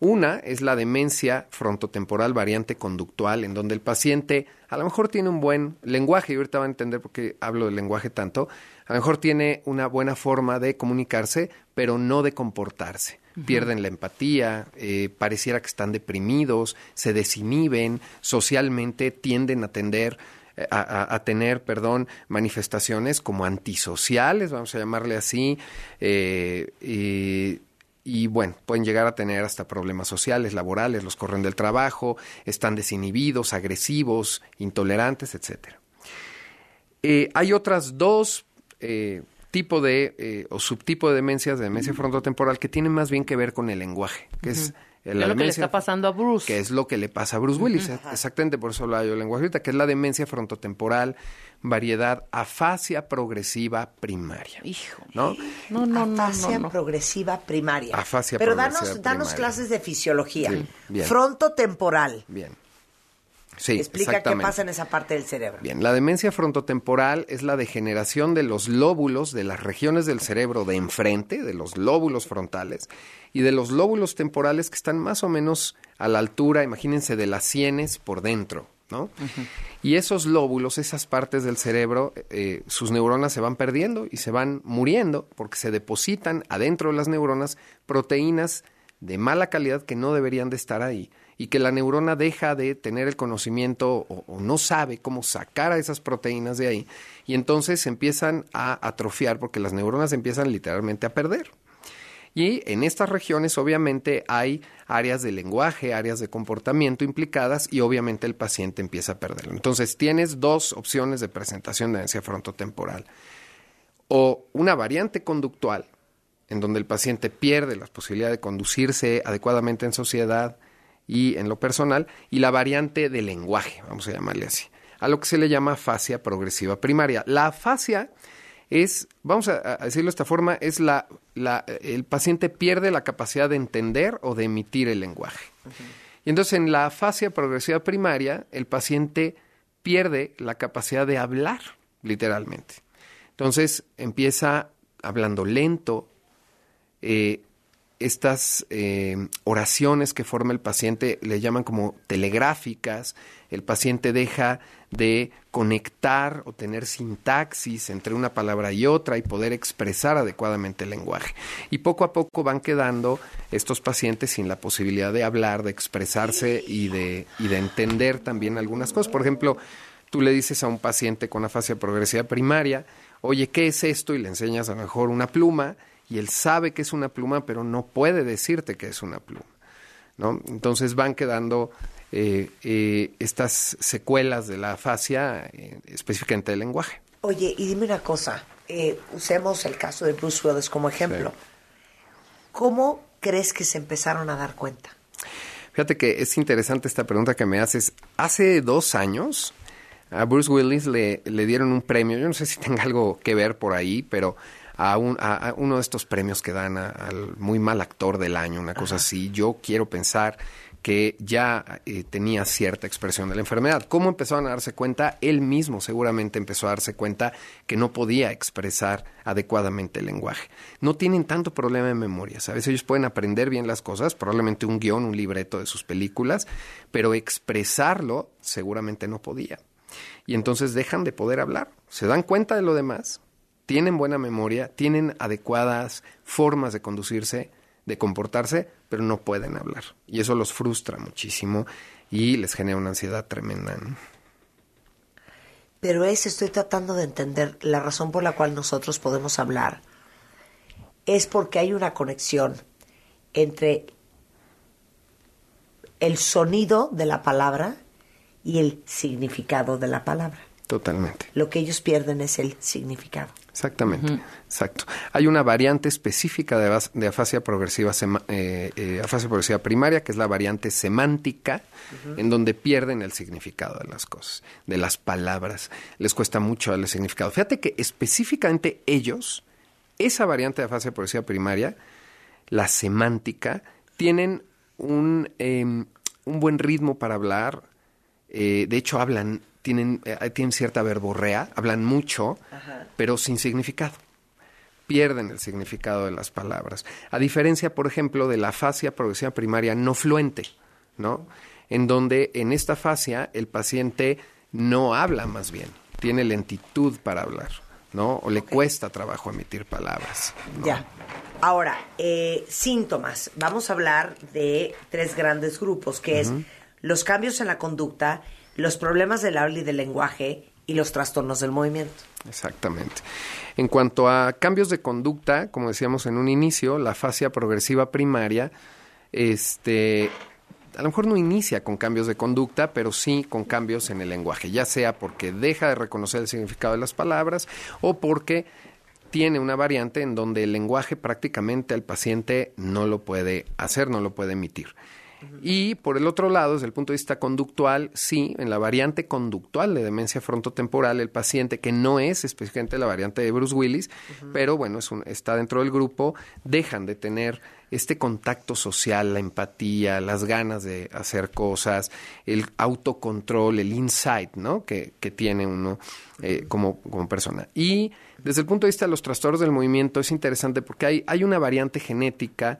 Una es la demencia frontotemporal variante conductual, en donde el paciente a lo mejor tiene un buen lenguaje, y ahorita va a entender por qué hablo del lenguaje tanto, a lo mejor tiene una buena forma de comunicarse, pero no de comportarse pierden la empatía, eh, pareciera que están deprimidos, se desinhiben, socialmente tienden a tender eh, a, tener, perdón, manifestaciones como antisociales, vamos a llamarle así, eh, y, y, bueno, pueden llegar a tener hasta problemas sociales, laborales, los corren del trabajo, están desinhibidos, agresivos, intolerantes, etcétera. hay otras dos tipo de eh, o subtipo de demencias, de demencia frontotemporal, que tiene más bien que ver con el lenguaje, que es la lo que le está pasando a Bruce. Que es lo que le pasa a Bruce Willis. Exactamente, por eso hablaba yo del lenguaje ahorita, que es la demencia frontotemporal, variedad afasia progresiva primaria. Hijo. ¿No? No, no, no. Afasia progresiva primaria. Afasia Pero progresiva danos, danos clases de fisiología. Sí, bien. Frontotemporal. Bien. Sí, Explica qué pasa en esa parte del cerebro. Bien, la demencia frontotemporal es la degeneración de los lóbulos de las regiones del cerebro de enfrente, de los lóbulos frontales, y de los lóbulos temporales que están más o menos a la altura, imagínense, de las sienes por dentro, ¿no? Y esos lóbulos, esas partes del cerebro, eh, sus neuronas se van perdiendo y se van muriendo porque se depositan adentro de las neuronas proteínas de mala calidad que no deberían de estar ahí y que la neurona deja de tener el conocimiento o, no sabe cómo sacar a esas proteínas de ahí y entonces empiezan a atrofiar porque las neuronas empiezan literalmente a perder. Y en estas regiones obviamente hay áreas de lenguaje, áreas de comportamiento implicadas y obviamente el paciente empieza a perderlo. Entonces tienes dos opciones de presentación de demencia frontotemporal. O una variante conductual, en donde el paciente pierde la posibilidad de conducirse adecuadamente en sociedad, y en lo personal, y la variante de lenguaje, vamos a llamarle así, a lo que se le llama fascia progresiva primaria. La afasia es, vamos a, decirlo de esta forma, es la, la, el paciente pierde la capacidad de entender o de emitir el lenguaje. Y entonces en la afasia progresiva primaria, el paciente pierde la capacidad de hablar. literalmente. Entonces empieza hablando lento, eh, estas eh, oraciones que forma el paciente le llaman como telegráficas, el paciente deja de conectar o tener sintaxis entre una palabra y otra y poder expresar adecuadamente el lenguaje. Y poco a poco van quedando estos pacientes sin la posibilidad de hablar, de expresarse y de, y de entender también algunas cosas. Por ejemplo, tú le dices a un paciente con afasia progresiva primaria, oye, ¿qué es esto? Y le enseñas a lo mejor una pluma y él sabe que es una pluma, pero no puede decirte que es una pluma. ¿no? Entonces van quedando eh, eh, estas secuelas de la afasia eh, específicamente del lenguaje. Oye, y dime una cosa, usemos el caso de Bruce Willis como ejemplo. ¿Cómo crees que se empezaron a dar cuenta? Fíjate que es interesante esta pregunta que me haces. Hace dos años a Bruce Willis le, le dieron un premio, yo no sé si tenga algo que ver por ahí, pero a, a, uno de estos premios que dan al muy mal actor del año, una cosa así. Yo quiero pensar que ya eh, tenía cierta expresión de la enfermedad. ¿Cómo empezaron a darse cuenta? Él mismo seguramente empezó a darse cuenta que no podía expresar adecuadamente el lenguaje. No tienen tanto problema de memoria, ¿sabes? Ellos pueden aprender bien las cosas, probablemente un guion, un libreto de sus películas, pero expresarlo seguramente no podía. Y entonces dejan de poder hablar, se dan cuenta de lo demás, tienen buena memoria, tienen adecuadas formas de conducirse, de comportarse, pero no pueden hablar. Y eso los frustra muchísimo y les genera una ansiedad tremenda. Pero es, estoy tratando de entender la razón por la cual nosotros podemos hablar. Es porque hay una conexión entre el sonido de la palabra y el significado de la palabra. Totalmente. Lo que ellos pierden es el significado. Exactamente, exacto. Hay una variante específica de, afasia progresiva, eh, eh, afasia progresiva primaria, que es la variante semántica, en donde pierden el significado de las cosas, de las palabras. Les cuesta mucho el significado. Fíjate que específicamente ellos, esa variante de afasia progresiva primaria, la semántica, tienen un, em, un buen ritmo para hablar. Eh, de hecho, hablan tienen, eh, tienen cierta verborrea, hablan mucho, pero sin significado. Pierden el significado de las palabras. A diferencia, por ejemplo, de la fascia progresiva primaria no fluente, ¿no? En donde en esta fascia el paciente no habla más bien, tiene lentitud para hablar, ¿no? O le cuesta trabajo emitir palabras. Ya. Ahora, eh, síntomas. Vamos a hablar de tres grandes grupos, que es los cambios en la conducta, los problemas del habla y del lenguaje y los trastornos del movimiento. Exactamente. En cuanto a cambios de conducta, como decíamos en un inicio, la fascia progresiva primaria, este, a lo mejor no inicia con cambios de conducta, pero sí con cambios en el lenguaje, ya sea porque deja de reconocer el significado de las palabras o porque tiene una variante en donde el lenguaje prácticamente el paciente no lo puede hacer, no lo puede emitir. Y por el otro lado, desde el punto de vista conductual, sí, en la variante conductual de demencia frontotemporal, el paciente, que no es específicamente la variante de Bruce Willis, pero bueno, es un, está dentro del grupo, dejan de tener este contacto social, la empatía, las ganas de hacer cosas, el autocontrol, el insight, ¿no? Que, que tiene uno eh, como, como persona. Y desde el punto de vista de los trastornos del movimiento es interesante porque hay, hay una variante genética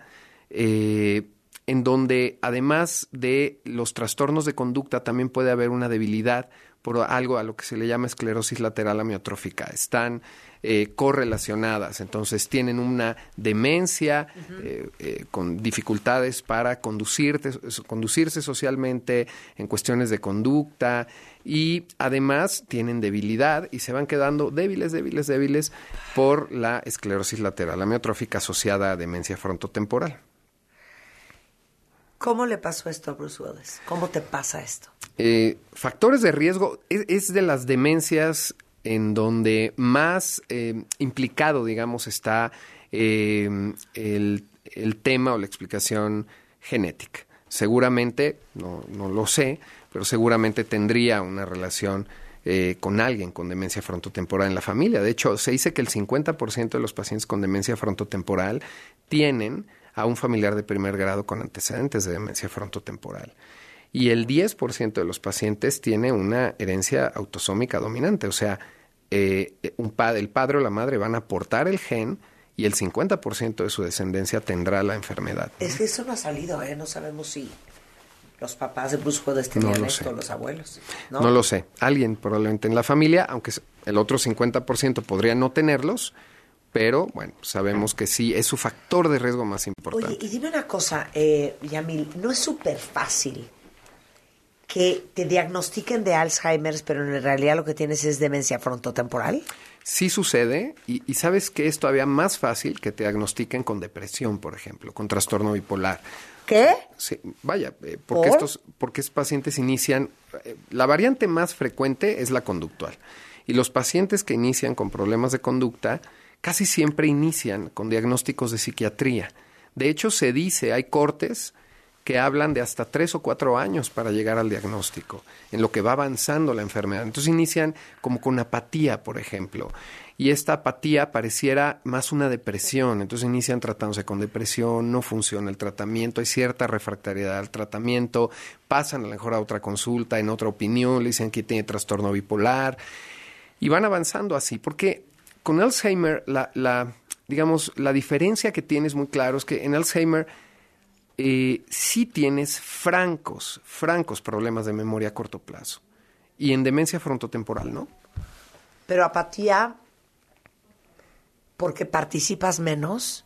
eh, en donde además de los trastornos de conducta también puede haber una debilidad por algo a lo que se le llama esclerosis lateral amiotrófica. Están eh, correlacionadas, entonces tienen una demencia eh, eh, con dificultades para conducirse socialmente en cuestiones de conducta y además tienen debilidad y se van quedando débiles, débiles, débiles por la esclerosis lateral amiotrófica asociada a demencia frontotemporal. ¿Cómo le pasó esto a Bruce Willis? ¿Cómo te pasa esto? Eh, factores de riesgo es, de las demencias en donde más eh, implicado, digamos, está eh, el, tema o la explicación genética. Seguramente, no, no lo sé, pero seguramente tendría una relación con alguien con demencia frontotemporal en la familia. De hecho, se dice que el 50% de los pacientes con demencia frontotemporal tienen a un familiar de primer grado con antecedentes de demencia frontotemporal. Y el 10% de los pacientes tiene una herencia autosómica dominante, o sea, eh, un padre, el padre o la madre van a aportar el gen y el 50% de su descendencia tendrá la enfermedad. Es que eso no ha salido, ¿eh? No sabemos si los papás de Bruce Willis tenían lo esto, sé. los abuelos. ¿no? ¿no? lo sé. Alguien probablemente en la familia, aunque el otro 50% podría no tenerlos, pero bueno, sabemos que sí es su factor de riesgo más importante. Oye, y dime una cosa, eh, Yamil, ¿no es súper fácil que te diagnostiquen de Alzheimer, pero en realidad lo que tienes es demencia frontotemporal? Sí sucede y, y sabes que es todavía más fácil que te diagnostiquen con depresión, por ejemplo, con trastorno bipolar. ¿Qué? Sí, vaya, eh, porque ¿Por? estos, porque estos pacientes inician, eh, la variante más frecuente es la conductual. Y los pacientes que inician con problemas de conducta casi siempre inician con diagnósticos de psiquiatría. De hecho, se dice, hay cortes que hablan de hasta tres o cuatro años para llegar al diagnóstico, en lo que va avanzando la enfermedad. Entonces inician como con apatía, por ejemplo, y esta apatía pareciera más una depresión. Entonces inician tratándose con depresión, no funciona el tratamiento, hay cierta refractariedad al tratamiento, pasan a lo mejor a otra consulta, en otra opinión, le dicen que tiene trastorno bipolar, y van avanzando así, porque con Alzheimer, la, la, digamos, la diferencia que tienes muy claro es que en Alzheimer eh, sí tienes francos, francos problemas de memoria a corto plazo. Y en demencia frontotemporal, ¿no? Pero apatía porque participas menos.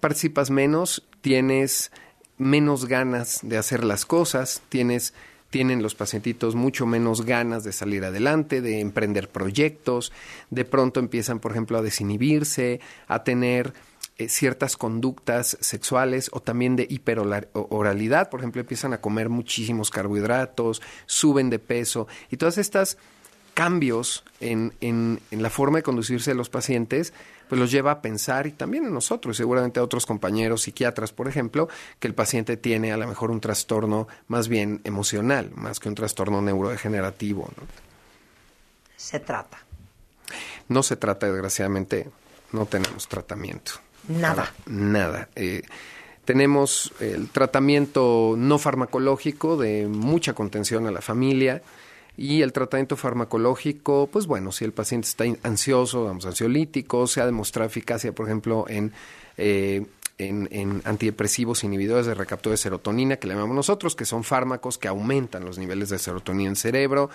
Participas menos, tienes menos ganas de hacer las cosas, tienes tienen los pacientitos mucho menos ganas de salir adelante, de emprender proyectos, de pronto empiezan, por ejemplo, a desinhibirse, a tener eh, ciertas conductas sexuales o también de hiperoralidad, por ejemplo, empiezan a comer muchísimos carbohidratos, suben de peso y todas estas cambios en, en, en la forma de conducirse de los pacientes, pues los lleva a pensar y también a nosotros, seguramente a otros compañeros psiquiatras, por ejemplo, que el paciente tiene a lo mejor un trastorno más bien emocional, más que un trastorno neurodegenerativo. ¿no? Se trata. No se trata, desgraciadamente, no tenemos tratamiento. Nada. Nada. Eh, tenemos el tratamiento no farmacológico de mucha contención a la familia y el tratamiento farmacológico, pues bueno, si el paciente está ansioso, vamos, ansiolítico, se ha demostrado eficacia, por ejemplo, en, eh, en, antidepresivos inhibidores de recaptura de serotonina, que le llamamos nosotros, que son fármacos que aumentan los niveles de serotonina en el cerebro.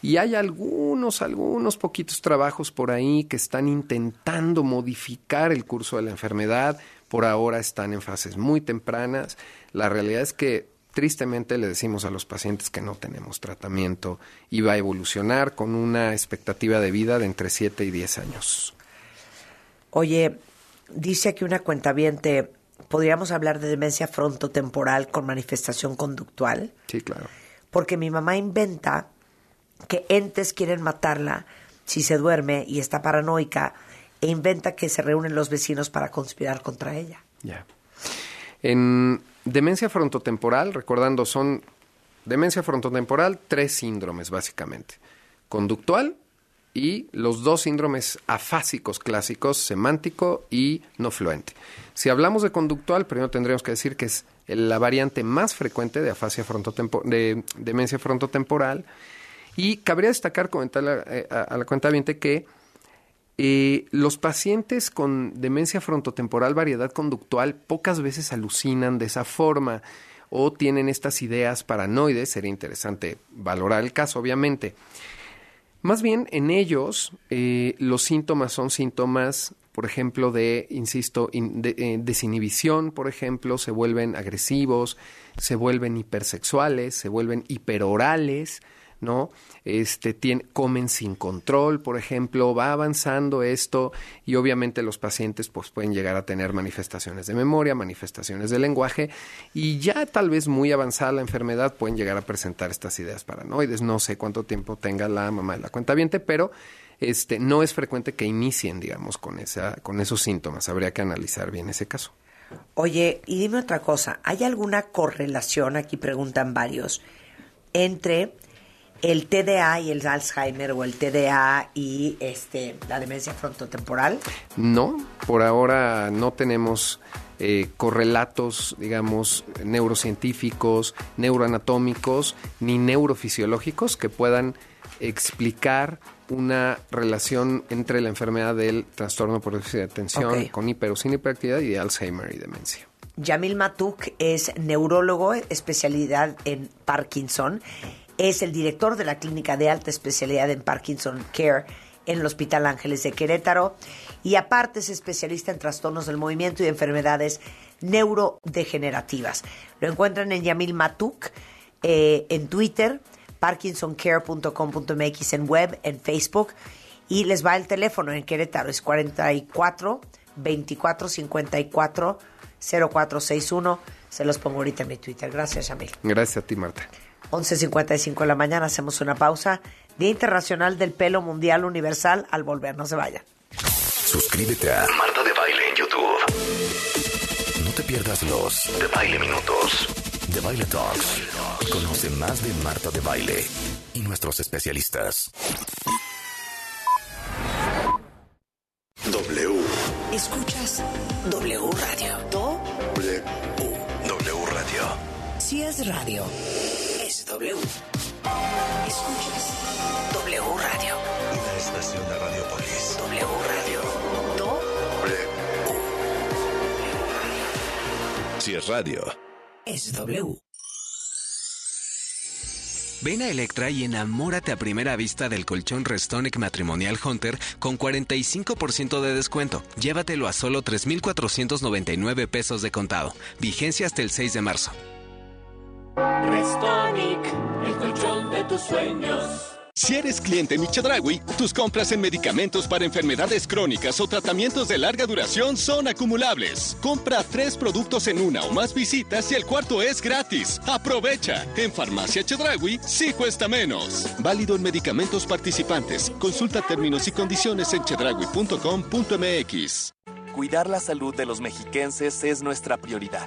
Y hay algunos, algunos poquitos trabajos por ahí que están intentando modificar el curso de la enfermedad. Por ahora están en fases muy tempranas. La realidad es que tristemente le decimos a los pacientes que no tenemos tratamiento y va a evolucionar con una expectativa de vida de entre 7 y 10 años. Oye, dice aquí una cuentaviente, ¿podríamos hablar de demencia frontotemporal con manifestación conductual? Sí, claro. Porque mi mamá inventa que entes quieren matarla si se duerme y está paranoica e inventa que se reúnen los vecinos para conspirar contra ella. Ya. En demencia frontotemporal, recordando, son demencia frontotemporal, tres síndromes básicamente. Conductual y los dos síndromes afásicos clásicos, semántico y no fluente. Si hablamos de conductual, primero tendríamos que decir que es la variante más frecuente de afasia de demencia frontotemporal. Y cabría destacar, comentarle a, a, a la cuenta que eh, los pacientes con demencia frontotemporal, variedad conductual, pocas veces alucinan de esa forma o tienen estas ideas paranoides. Sería interesante valorar el caso, obviamente. Más bien, en ellos, eh, los síntomas son síntomas, por ejemplo, de, insisto, in, de, eh, desinhibición, por ejemplo, se vuelven agresivos, se vuelven hipersexuales, se vuelven hiperorales, ¿no? Este, comen sin control, por ejemplo, va avanzando esto y obviamente los pacientes pues, pueden llegar a tener manifestaciones de memoria, manifestaciones de lenguaje y ya tal vez muy avanzada la enfermedad pueden llegar a presentar estas ideas paranoides. No sé cuánto tiempo tenga la mamá de la cuenta pero este, no es frecuente que inicien, digamos, con, esa, con esos síntomas. Habría que analizar bien ese caso. Oye, y dime otra cosa, ¿hay alguna correlación, aquí preguntan varios, entre el TDA y el Alzheimer o el TDA y este la demencia frontotemporal? No, por ahora no tenemos eh, correlatos, digamos, neurocientíficos, neuroanatómicos ni neurofisiológicos que puedan explicar una relación entre la enfermedad del trastorno por déficit de atención con hiper o sin hiperactividad y de Alzheimer y demencia. Yamil Matuk es neurólogo, especialidad en Parkinson. Es el director de la clínica de alta especialidad en Parkinson Care en el Hospital Ángeles de Querétaro. Y aparte es especialista en trastornos del movimiento y enfermedades neurodegenerativas. Lo encuentran en Yamil Matuk, eh, en Twitter, parkinsoncare.com.mx en web, en Facebook. Y les va el teléfono en Querétaro, es 44 24 54 0461. Se los pongo ahorita en mi Twitter. Gracias, Yamil. Gracias a ti, Marta. 11.55 de la mañana, hacemos una pausa. Día Internacional del Pelo Mundial Universal. Al volver, no se vayan. Suscríbete a Marta de Baile en YouTube. No te pierdas los de Baile Minutos, de Baile Talks. Y conoce más de Marta de Baile y nuestros especialistas. W. Escuchas W Radio. Do. W. W Radio. Si es radio, W. Escuchas W Radio. La estación de Radiopolis. W Radio. Do. Si es radio. Es W. Ven a Electra y enamórate a primera vista del colchón Restonic Matrimonial Hunter con 45% de descuento. Llévatelo a solo 3,499 pesos de contado. Vigencia hasta el 6 de marzo. Restonic, el colchón de tus sueños. Si eres cliente Michedragui, tus compras en medicamentos para enfermedades crónicas o tratamientos de larga duración son acumulables. Compra tres productos en una o más visitas y el cuarto es gratis. Aprovecha. En Farmacia Chedragui sí cuesta menos. Válido en medicamentos participantes. Consulta términos y condiciones en chedragui.com.mx. Cuidar la salud de los mexiquenses es nuestra prioridad.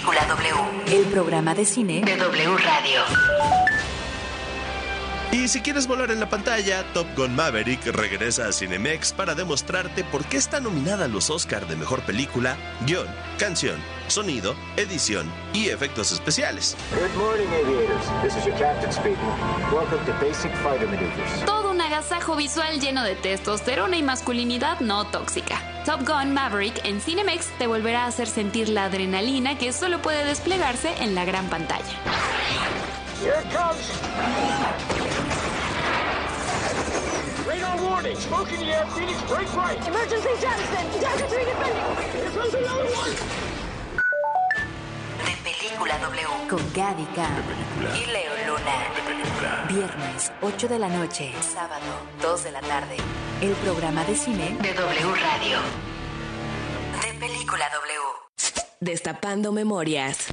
De Película W. El programa de cine De W Radio. Y si quieres volar en la pantalla, Top Gun Maverick regresa a Cinemex para demostrarte por qué está nominada a los Oscar de Mejor Película, Guión, Canción, Sonido, Edición y Efectos Especiales. Good morning, aviators. This is your captain speaking. Welcome to Basic Fighter Maneuvers. Todo un agasajo visual lleno de testosterona y masculinidad no tóxica. Top Gun Maverick en Cinemex te volverá a hacer sentir la adrenalina que solo puede desplegarse en la gran pantalla. Here it comes. Radar warning. Smoke in the air. Phoenix, break right. Emergency Johnson. Delta 3 defending. Here comes another one. De Película W. con Gaby Khan. Y Leo Luna. Viernes, 8 de la noche. Sábado, 2 de la tarde. El programa de cine De W Radio. De Película W. Destapando memorias.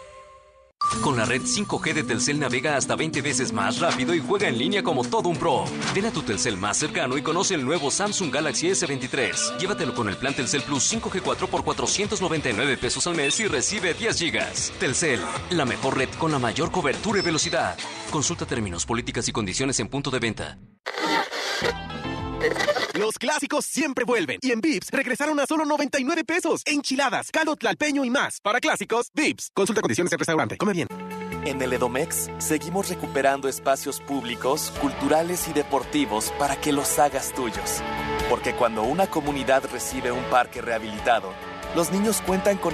Con la red 5G de Telcel navega hasta 20 veces más rápido y juega en línea como todo un pro. Ven a tu Telcel más cercano y conoce el nuevo Samsung Galaxy S23. Llévatelo con el plan Telcel Plus 5G4 por 499 pesos al mes y recibe 10 gigas. Telcel, la mejor red con la mayor cobertura y velocidad. Consulta términos, políticas y condiciones en punto de venta. Los clásicos siempre vuelven. Y en Vips regresaron a solo 99 pesos. Enchiladas, caldo tlalpeño y más. Para clásicos, Vips. Consulta condiciones en restaurante. Come bien. En el Edomex seguimos recuperando espacios públicos, culturales y deportivos para que los hagas tuyos. Porque cuando una comunidad recibe un parque rehabilitado, los niños cuentan con